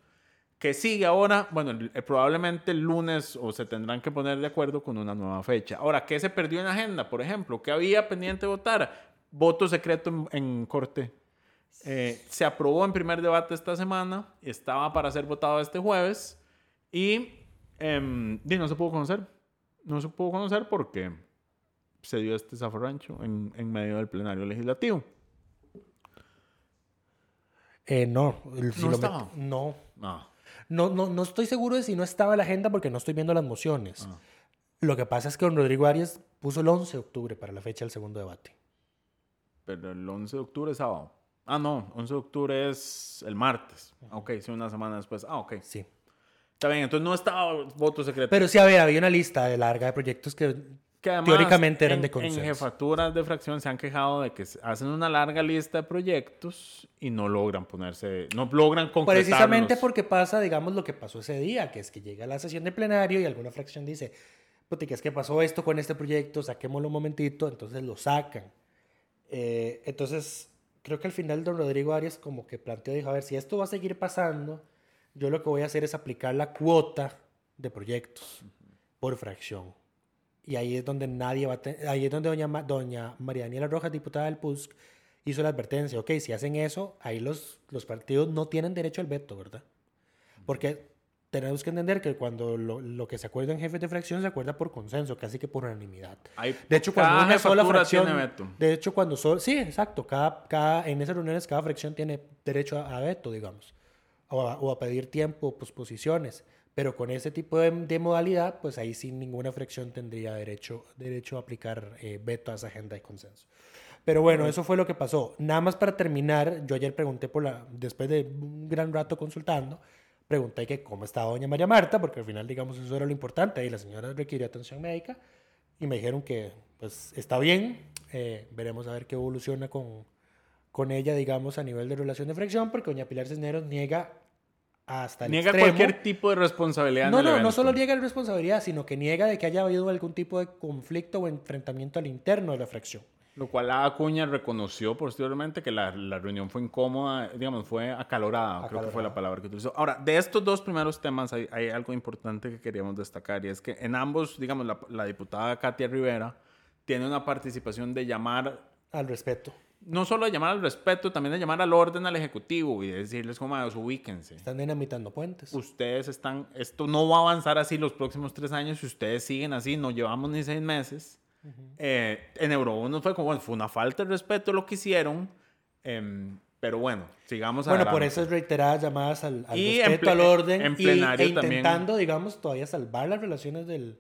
Que sigue ahora, bueno, el- eh, probablemente el lunes o se tendrán que poner de acuerdo con una nueva fecha. Ahora, ¿qué se perdió en la agenda? Por ejemplo, ¿qué había pendiente de votar? Voto secreto en, en corte. Eh, se aprobó en primer debate esta semana, estaba para ser votado este jueves y, em, y no se pudo conocer. No se pudo conocer porque se dio este zafarrancho en, en medio del plenario legislativo. Eh, no, el- si ¿No lo estaba? met- no. Ah, No, no, no estoy seguro de si no estaba en la agenda porque no estoy viendo las mociones. Ah. Lo que pasa es que don Rodrigo Arias puso el 11 de octubre para la fecha del segundo debate. pero el 11 de octubre es sábado. Ah, no, 11 de octubre es el martes. Ok, sí, una semana después. Ah, ok. Sí. Está bien, entonces no estaba voto secreto. Pero sí, a ver, había una lista de larga de proyectos que que además, teóricamente eran en- de consenso. En jefaturas de fracción se han quejado de que hacen una larga lista de proyectos y no logran ponerse, no logran concretarlos. Precisamente porque pasa, digamos, lo que pasó ese día, que es que llega la sesión de plenario y alguna fracción dice, puta, ¿qué es que pasó esto con este proyecto? Saquémoslo un momentito, entonces lo sacan. Eh, entonces, creo que al final don Rodrigo Arias como que planteó, dijo, a ver, si esto va a seguir pasando, yo lo que voy a hacer es aplicar la cuota de proyectos por fracción. Y ahí es donde nadie va a ahí es donde doña, Ma- doña María Daniela Rojas, diputada del PUSC, hizo la advertencia, ok, si hacen eso, ahí los, los partidos no tienen derecho al veto, ¿verdad? Porque tenemos que entender que cuando lo, lo que se acuerda en jefes de fracción se acuerda por consenso, casi que por unanimidad. Hay- De hecho, cuando una sola fracción... tiene veto. De hecho, cuando solo... Sí, exacto. Cada, cada, en esas reuniones cada fracción tiene derecho a, a veto, digamos. O a, o a pedir tiempo, posposiciones. Pero con ese tipo de, de modalidad, pues ahí sin ninguna fracción tendría derecho, derecho a aplicar eh, veto a esa agenda de consenso. Pero bueno, eso fue lo que pasó. Nada más para terminar, yo ayer pregunté por la... Después de un gran rato consultando, pregunté que cómo estaba doña María Marta, porque al final, digamos, eso era lo importante. Y la señora requirió atención médica y me dijeron que pues está bien, eh, veremos a ver qué evoluciona con, con ella, digamos, a nivel de relación de fracción, porque doña Pilar Cisneros niega hasta el Niega extremo. cualquier tipo de responsabilidad. No, en el no, no solo niega la responsabilidad, sino que niega de que haya habido algún tipo de conflicto o enfrentamiento al interno de la fracción. Lo cual Acuña reconoció posteriormente que la, la reunión fue incómoda, digamos, fue acalorada, creo que fue la palabra que utilizó. Ahora, de estos dos primeros temas hay, hay algo importante que queríamos destacar y es que en ambos, digamos, la, la diputada Katia Rivera tiene una participación de llamar, Al respeto. No solo de llamar al respeto, también de llamar al orden al Ejecutivo y decirles como, "Amados, ubíquense. Están dinamitando puentes. Ustedes están, esto no va a avanzar así los próximos tres años si ustedes siguen así, no llevamos ni seis meses. Eh, en Eurobonos fue como, bueno, fue una falta de respeto lo que hicieron, em, pero bueno, sigamos Bueno, por esas reiteradas llamadas al, al Y respeto, al orden en y, plenario e también. intentando, digamos, todavía salvar las relaciones del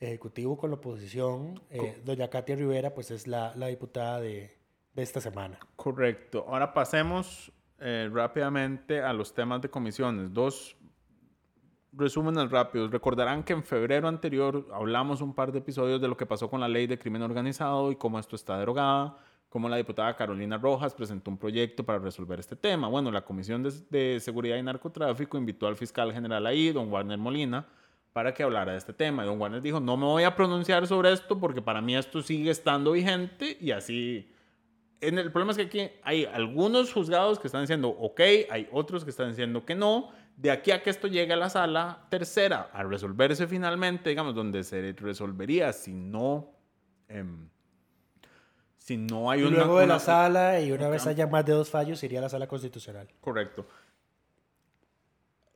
Ejecutivo con la oposición. Eh, doña Katia Rivera, pues es la, la diputada de, de esta semana. Correcto. Ahora pasemos eh, rápidamente a los temas de comisiones. Dos resúmenes rápidos. Recordarán que en febrero anterior hablamos un par de episodios de lo que pasó con la ley de crimen organizado y cómo esto está derogada, cómo la diputada Carolina Rojas presentó un proyecto para resolver este tema. Bueno, la Comisión de, de Seguridad y Narcotráfico invitó al fiscal general ahí, don Warner Molina, para que hablara de este tema. Y don Warner dijo, no me voy a pronunciar sobre esto porque para mí esto sigue estando vigente y así... En el problema es que aquí hay algunos juzgados que están diciendo ok, hay otros que están diciendo que no. De aquí a que esto llegue a la sala tercera a resolverse finalmente, digamos, donde se resolvería si no, em, si no hay Y una, luego de una- la sala, y una una- vez haya más de dos fallos, iría a la sala constitucional. Correcto.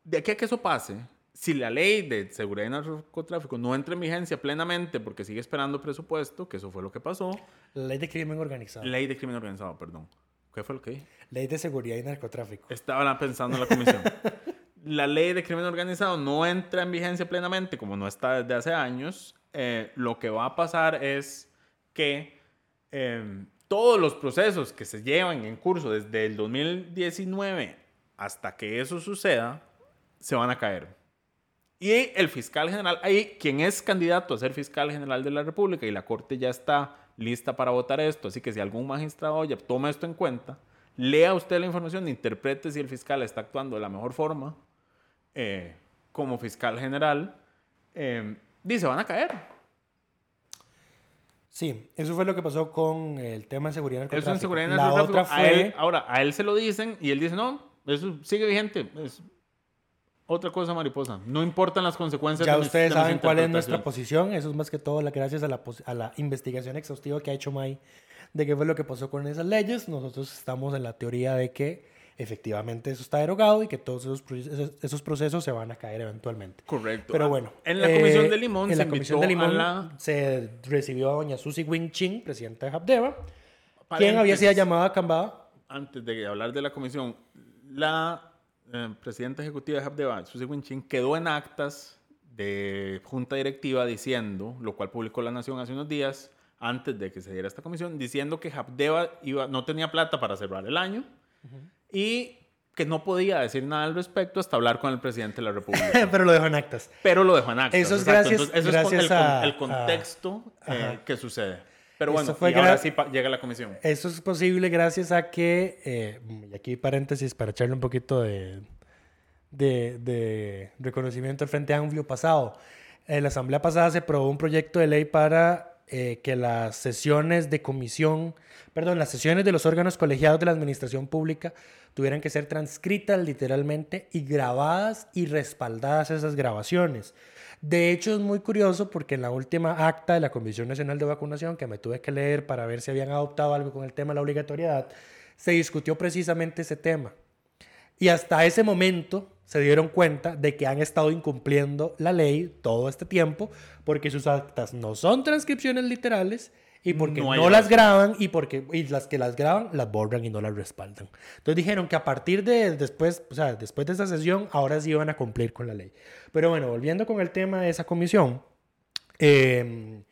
De aquí a que eso pase, si la ley de seguridad y narcotráfico no entra en vigencia plenamente porque sigue esperando presupuesto, que eso fue lo que pasó, La ley de crimen organizado. ley de crimen organizado, perdón. ¿Qué fue lo que dije? Ley de seguridad y narcotráfico. Estaba pensando en la comisión. <laughs> la ley de crimen organizado no entra en vigencia plenamente, como no está desde hace años. eh, lo que va a pasar es que eh, todos los procesos que se llevan en curso desde el 2019 hasta que eso suceda, se van a caer. Y el fiscal general, ahí, quien es candidato a ser fiscal general de la República y la Corte ya está lista para votar esto, así que si algún magistrado ya toma esto en cuenta, lea usted la información, interprete si el fiscal está actuando de la mejor forma eh, como fiscal general, eh, dice, van a caer. Sí, eso fue lo que pasó con el tema de seguridad y Eso en seguridad y La narcotráfico, otra a él- fue... ahora, a él se lo dicen y él dice, no, eso sigue vigente. Es otra cosa mariposa. No importan las consecuencias. Ya de ustedes saben cuál es nuestra posición. Eso es más que todo la, gracias a la, pos- a la investigación exhaustiva que ha hecho May de qué fue lo que pasó con esas leyes. Nosotros estamos en la teoría de que efectivamente eso está derogado y que todos esos, procesos- esos procesos se van a caer eventualmente. Correcto. Pero Ah, bueno. En la eh, Comisión de Limón en se la Comisión de Limón la... se recibió a doña Susi Wing Ching, presidenta de Habdeba, quien había sido llamada a Cambada. Antes de hablar de la comisión, la eh, presidenta ejecutiva de Habdeba, Susie Winchin, quedó en actas de junta directiva diciendo, lo cual publicó La Nación hace unos días, antes de que se diera esta comisión, diciendo que Habdeba iba, no tenía plata para cerrar el año y que no podía decir nada al respecto hasta hablar con el presidente de la República. <laughs> Pero lo dejó en actas. Pero lo dejó en actas. Eso es exacto. gracias- Entonces, eso es con el, con- a- el contexto a- eh, que sucede. Pero bueno, fue y ahora sí llega la comisión. Eso es posible gracias a que, eh, y aquí paréntesis para echarle un poquito de, de, de reconocimiento al Frente Amplio pasado. En la asamblea pasada se aprobó un proyecto de ley para eh, que las sesiones de comisión, perdón, las sesiones de los órganos colegiados de la administración pública tuvieran que ser transcritas literalmente y grabadas y respaldadas esas grabaciones. De hecho, es muy curioso porque en la última acta de la Comisión Nacional de Vacunación, que me tuve que leer para ver si habían adoptado algo con el tema de la obligatoriedad, se discutió precisamente ese tema. Y hasta ese momento se dieron cuenta de que han estado incumpliendo la ley todo este tiempo porque sus actas no son transcripciones literales y porque No no, las graban y porque y las que las graban las borran y no las respaldan. Entonces dijeron que a partir de después, o sea, después de esa sesión, ahora sí iban a cumplir con la ley. Pero bueno, volviendo con el tema de esa comisión, eh,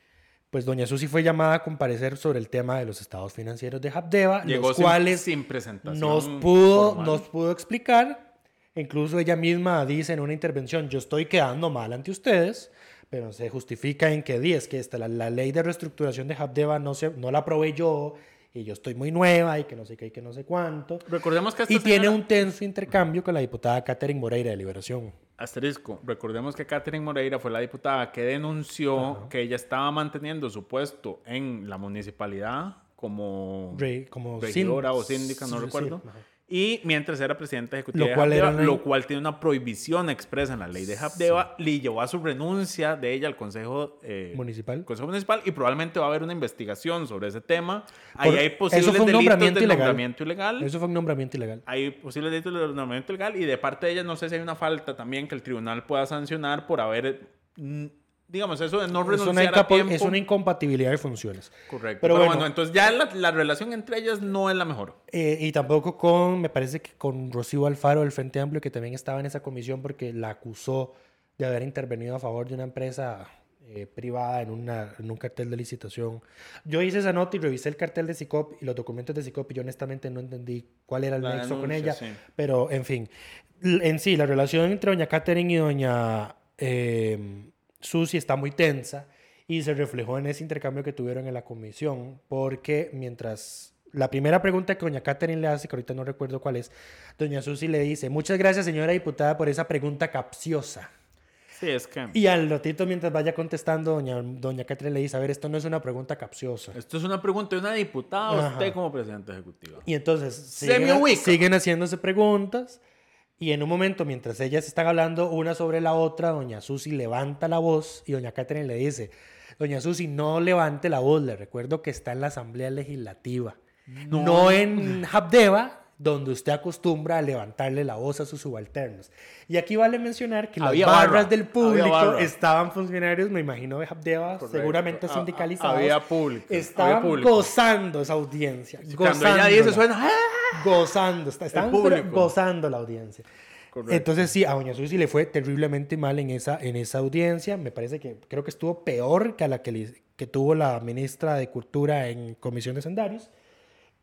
pues doña Susi fue llamada a comparecer sobre el tema de los estados financieros de Habdeba, Llegó los sin- cuales sin presentación nos pudo, formal. nos pudo explicar. Incluso ella misma dice en una intervención, yo estoy quedando mal ante ustedes, pero se justifica en que di, es que esta, la, la ley de reestructuración de Habdeba no, se, no la aprobé yo y yo estoy muy nueva y que no sé qué y que no sé cuánto. Recordemos que esta Y tiene señora- un tenso intercambio con la diputada Catherine Moreira de Liberación. Asterisco, recordemos que Catherine Moreira fue la diputada que denunció que ella estaba manteniendo su puesto en la municipalidad como Re- como regidora o síndica, no sí, recuerdo. ajá. Y mientras era presidenta ejecutiva Lo de cual Habdeba, lo cual tiene una prohibición expresa en la ley de Habdeba, le llevó a su renuncia de ella al Consejo eh, Municipal. Consejo Municipal y probablemente va a haber una investigación sobre ese tema. Ahí Por- hay eso posibles fue un delitos nombramiento de ilegal. nombramiento ilegal. Eso fue un nombramiento ilegal. Hay posibles delitos de nombramiento ilegal y de parte de ella no sé si hay una falta también que el tribunal pueda sancionar por haber, mm, digamos, eso de no Es renunciar a incapo- tiempo. es una incompatibilidad de funciones. Correcto. Pero Pero, bueno. bueno, entonces ya la, la relación entre ellas no es la mejor. Eh, y tampoco con, me parece que con Rocío Alfaro del Frente Amplio, que también estaba en esa comisión porque la acusó de haber intervenido a favor de una empresa eh, privada en, una, en un cartel de licitación. Yo hice esa nota y revisé el cartel de SICOP y los documentos de SICOP y yo honestamente no entendí cuál era el La nexo con ella. sí. Pero, en fin, en sí, la relación entre doña Catherine y doña eh, Susi está muy tensa y se reflejó en ese intercambio que tuvieron en la comisión, porque mientras la primera pregunta que doña Catherine le hace, que ahorita no recuerdo cuál es, doña Susi le dice, muchas gracias señora diputada por esa pregunta capciosa. Sí, es que Y al ratito, mientras vaya contestando, doña, doña Catherine le dice, a ver, esto no es una pregunta capciosa. esto es una pregunta de una diputada Ajá. usted como presidente ejecutivo. Y entonces Se siguen, siguen haciéndose preguntas. Y en un momento, mientras ellas están hablando una sobre la otra, doña Susi levanta la voz y doña Catherine le dice, doña Susi, no levante la voz, le recuerdo que está en la Asamblea Legislativa, no, en Habdeba, donde usted acostumbra a levantarle la voz a sus subalternos. Y aquí vale mencionar que Había las barras barra, del había público barra. estaban funcionarios, me imagino, de Habdeba, Correcto. seguramente Ha- sindicalizados. había público, había Estaban público. gozando esa audiencia. Cuando ella dice suena... ¡ah! Gozando, estaban gozando la audiencia. Correcto. Entonces sí, a Doña Susi le fue terriblemente mal en esa, en esa audiencia. Me parece que creo que estuvo peor que a la que, le- que tuvo la ministra de Cultura en Comisión de Sendarios.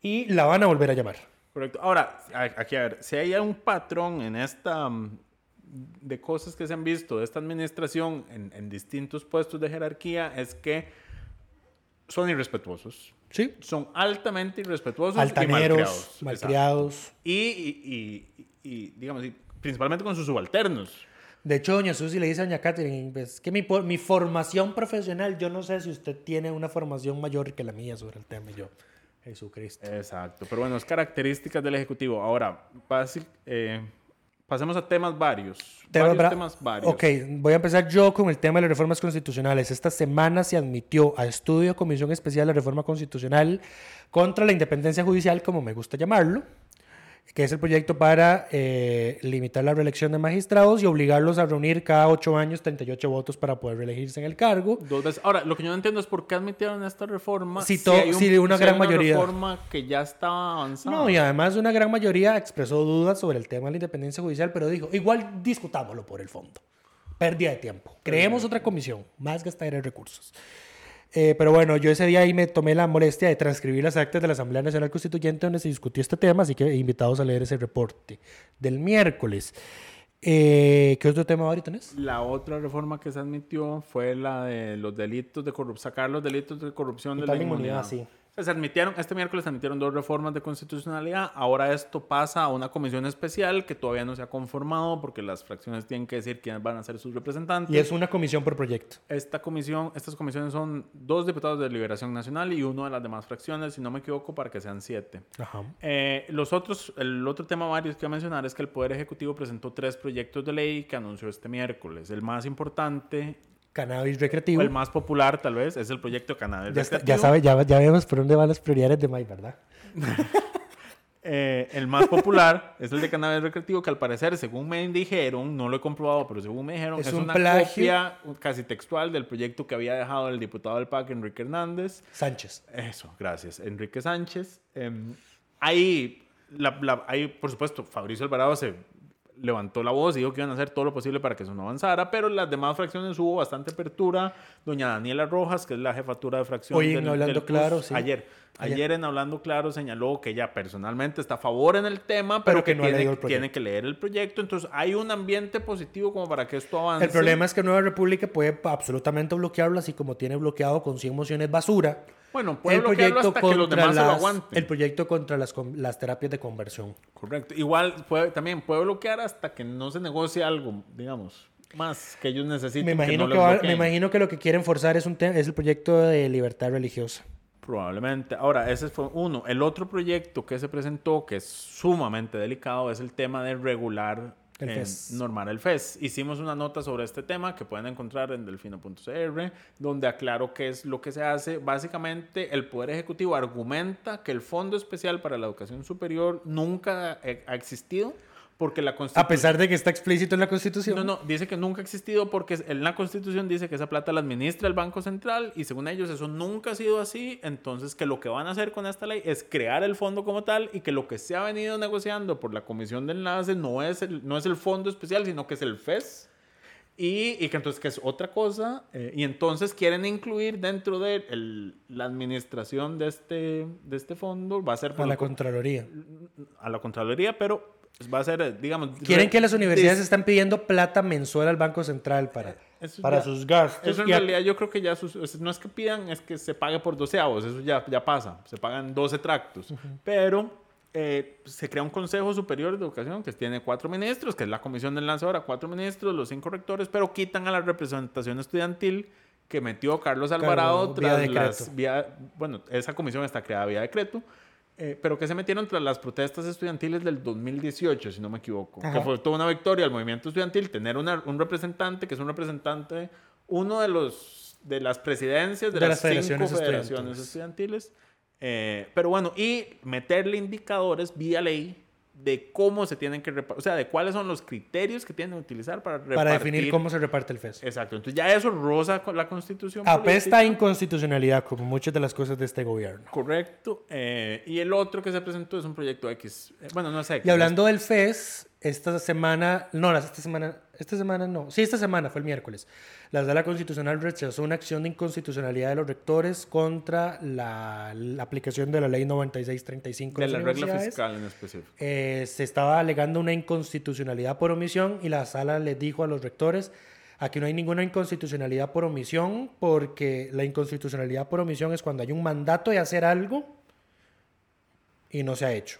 Y la van a volver a llamar. Correcto. Ahora, aquí a ver, si hay un patrón en esta mm, de cosas que se han visto de esta administración en, en distintos puestos de jerarquía es que son irrespetuosos. ¿Sí? Son altamente irrespetuosos y Altaneros, malcriados. malcriados. Exacto. Y, y, y- y, digamos, y principalmente con sus subalternos. De hecho, Doña Susi le dice a Doña Catherine, pues, que mi, mi formación profesional, yo no sé si usted tiene una formación mayor que la mía sobre el tema. Y yo, Jesucristo. Exacto. Pero bueno, es características del Ejecutivo. Ahora, basi- eh, pasemos a temas varios. Bra- temas varios. Ok, voy a empezar yo con el tema de las reformas constitucionales. Esta semana se admitió a estudio de Comisión Especial la Reforma Constitucional contra la Independencia Judicial, como me gusta llamarlo, que es el proyecto para eh, limitar la reelección de magistrados y obligarlos a reunir cada ocho años 38 votos para poder reelegirse en el cargo. Dos veces. Ahora, lo que yo no entiendo es por qué admitieron esta reforma. Si to- si una hay gran mayoría. reforma que ya estaba avanzada. No, y además una gran mayoría expresó dudas sobre el tema de la independencia judicial, pero dijo, igual discutámoslo por el fondo. Pérdida de tiempo. Creemos otra comisión, más gastadera de recursos. Eh, pero bueno, yo ese día ahí me tomé la molestia de transcribir las actas de la Asamblea Nacional Constituyente donde se discutió este tema, así que invitados a leer ese reporte del miércoles. Eh, ¿Qué otro tema ahorita tenés? La otra reforma que se admitió fue la de los delitos de corrupción, sacar los delitos de corrupción de Quitar la la inmunidad, inmunidad. sí. Se admitieron, este miércoles se admitieron dos reformas de constitucionalidad. Ahora esto pasa a una comisión especial que todavía no se ha conformado porque las fracciones tienen que decir quiénes van a ser sus representantes. Y es una comisión por proyecto. Esta comisión, estas comisiones son dos diputados de Liberación Nacional y uno de las demás fracciones, si no me equivoco, para que sean siete. Ajá. Eh, los otros, el otro tema varios que voy a mencionar es que el Poder Ejecutivo presentó tres proyectos de ley que anunció este miércoles. El más importante, Cannabis o recreativo. el más popular tal vez, es el proyecto Canadá Ya, está- ya sabe, ya, ya vemos por dónde van las prioridades de Mike, ¿verdad? <laughs> Eh, el más popular es el de cannabis recreativo, que al parecer, según me dijeron, no lo he comprobado, pero según me dijeron, Es es, un una plagio. copia casi textual del proyecto que había dejado el diputado del PAC, Enrique Hernández. Sánchez. Eso, gracias. Enrique Sánchez. Em, ahí, la- la- ahí, por supuesto, Fabricio Alvarado se levantó la voz y dijo que iban a hacer todo lo posible para que eso no avanzara, pero las demás fracciones hubo bastante apertura. Doña Daniela Rojas, que es la jefatura de fracción Hoy en Hablando PUS, Claro, sí. Ayer. Ayer. Ayer en Hablando Claro señaló que ella personalmente está a favor en el tema, pero, Pero que que, no tiene, el tiene que leer el proyecto. Entonces hay un ambiente positivo como para que esto avance. El problema es que Nueva República puede absolutamente bloquearlo, así como tiene bloqueado con 100 mociones basura. Bueno, puede bloquearlo hasta que los demás se lo aguanten. el proyecto contra las, terapias de conversión. Correcto. Igual puede, también puede bloquear hasta que no se negocie algo, digamos, más que ellos necesiten. Me imagino no que, les va- bloqueen. me imagino que lo que quieren forzar es, un es el proyecto de libertad religiosa. Probablemente. Ahora, ese fue uno. El otro proyecto que se presentó, que es sumamente delicado, es el tema de regular, El eh, FES. normar el FES. Hicimos una nota sobre este tema que pueden encontrar en delfino.cr, donde aclaro qué es lo que se hace. Básicamente, el Poder Ejecutivo argumenta que el Fondo Especial para la Educación Superior nunca ha, ha existido porque la Constitución... A pesar de que está explícito en la Constitución. No, no, dice que nunca ha existido porque en la Constitución dice que esa plata la administra el Banco Central y según ellos eso nunca ha sido así, entonces que lo que van a hacer con esta ley es crear el fondo como tal y que lo que se ha venido negociando por la Comisión de Enlace no es el, no es el fondo especial, sino que es el FES. Y, y que entonces, que es otra cosa, eh, y entonces quieren incluir dentro de el- la administración de este, de este fondo, va a ser A la lo- Contraloría. a la Contraloría, pero va a ser, eh, digamos... Quieren re- que las universidades están pidiendo plata mensual al Banco Central para, Eso para ya- sus gastos. Eso en realidad yo creo que ya sus- no es que pidan, es que se pague por doceavos, eso ya, ya pasa, se pagan 12 tractos. Pero eh, se crea un Consejo Superior de Educación que tiene cuatro ministros, que es la comisión de enlace ahora, cuatro ministros, los cinco rectores, pero quitan a la representación estudiantil que metió Carlos Alvarado Claro, vía tras decreto. las... vía- bueno, esa comisión está creada vía decreto. Eh, pero que se metieron tras las protestas estudiantiles del 2018, si no me equivoco. Ajá. Que fue toda una victoria al movimiento estudiantil tener una- un representante que es un representante, uno de los de las presidencias de, De las, las cinco federaciones federaciones estudiantiles. Eh, pero bueno, y meterle indicadores vía ley de cómo se tienen que repartir, o sea, de cuáles son los criterios que tienen que utilizar para repartir. para definir cómo se reparte el FES. Exacto, entonces ya eso roza con la constitución. Apesta a inconstitucionalidad, como muchas de las cosas de este gobierno. Correcto. eh, y el otro que se presentó es un proyecto X. eh, bueno, no sé. Y hablando del FES, esta semana, no, las- esta semana, esta semana no, sí, esta semana fue el miércoles. La Sala Constitucional rechazó una acción de inconstitucionalidad de los rectores contra la, la aplicación de la Ley 9635 de en la regla fiscal en específico. Eh, se estaba alegando una inconstitucionalidad por omisión y la sala les dijo a los rectores, aquí no hay ninguna inconstitucionalidad por omisión porque la inconstitucionalidad por omisión es cuando hay un mandato de hacer algo y no se ha hecho.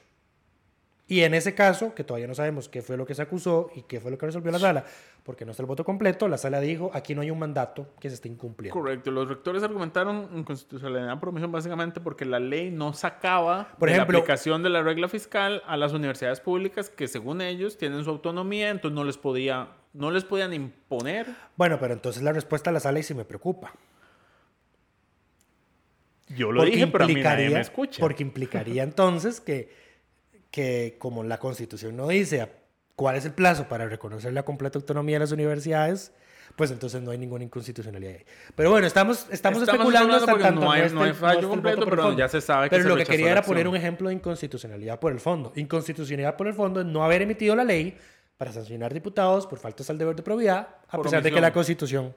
Y en ese caso, que todavía no sabemos qué fue lo que se acusó y qué fue lo que resolvió la sala, porque no está el voto completo, la sala dijo, aquí no hay un mandato que se esté incumpliendo. Correcto. Los rectores argumentaron inconstitucionalidad por omisión básicamente porque la ley no sacaba Por de ejemplo- la aplicación de la regla fiscal a las universidades públicas que según ellos tienen su autonomía, entonces no les podía no les podían imponer. Bueno, pero entonces la respuesta de la sala y sí me preocupa. Yo lo dije, pero a mí nadie me escucha. Porque implicaría entonces que, que como la Constitución no dice cuál es el plazo para reconocer la completa autonomía de las universidades, pues entonces no hay ninguna inconstitucionalidad ahí. Pero bueno, estamos, estamos, Estamos especulando hasta tanto no hay- esté- no hay fallo esté el completo, pero fondo. ya se sabe que Pero se lo que quería era poner un ejemplo de inconstitucionalidad por el fondo. Inconstitucionalidad por el fondo es no haber emitido la ley para sancionar diputados por faltas al deber de probidad, a Por pesar de que omisión. la Constitución...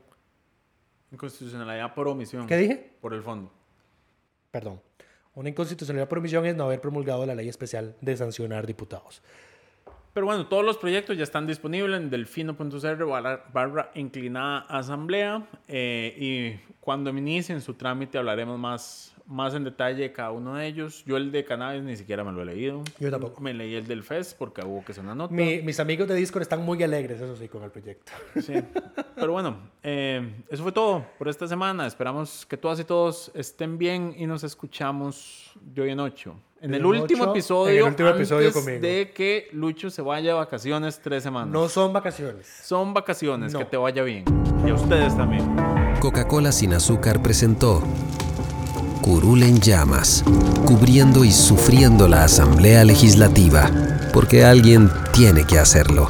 Inconstitucionalidad por omisión. ¿Qué dije? Por el fondo. perdón, una inconstitucionalidad por omisión es no haber promulgado la ley especial de sancionar diputados. Pero bueno, todos los proyectos ya están disponibles en delfino.cr barra, barra inclinada asamblea eh, y cuando inicien su trámite hablaremos más, más en detalle de cada uno de ellos. Yo el de cannabis ni siquiera me lo he leído. Yo tampoco. Me leí el del FES porque hubo que hacer una nota. Mi- mis amigos de Discord están muy alegres, eso sí, con el proyecto. Sí. <laughs> Pero bueno, eh, eso fue todo por esta semana. Esperamos que todas y todos estén bien y nos escuchamos de hoy en ocho. En el último ocho, episodio, en el último episodio antes conmigo. de que Lucho se vaya de vacaciones tres semanas. No son vacaciones. Son vacaciones, No. que te vaya bien. Y a ustedes también. Coca-Cola sin azúcar presentó Curul en llamas, cubriendo y sufriendo la Asamblea Legislativa, porque alguien tiene que hacerlo.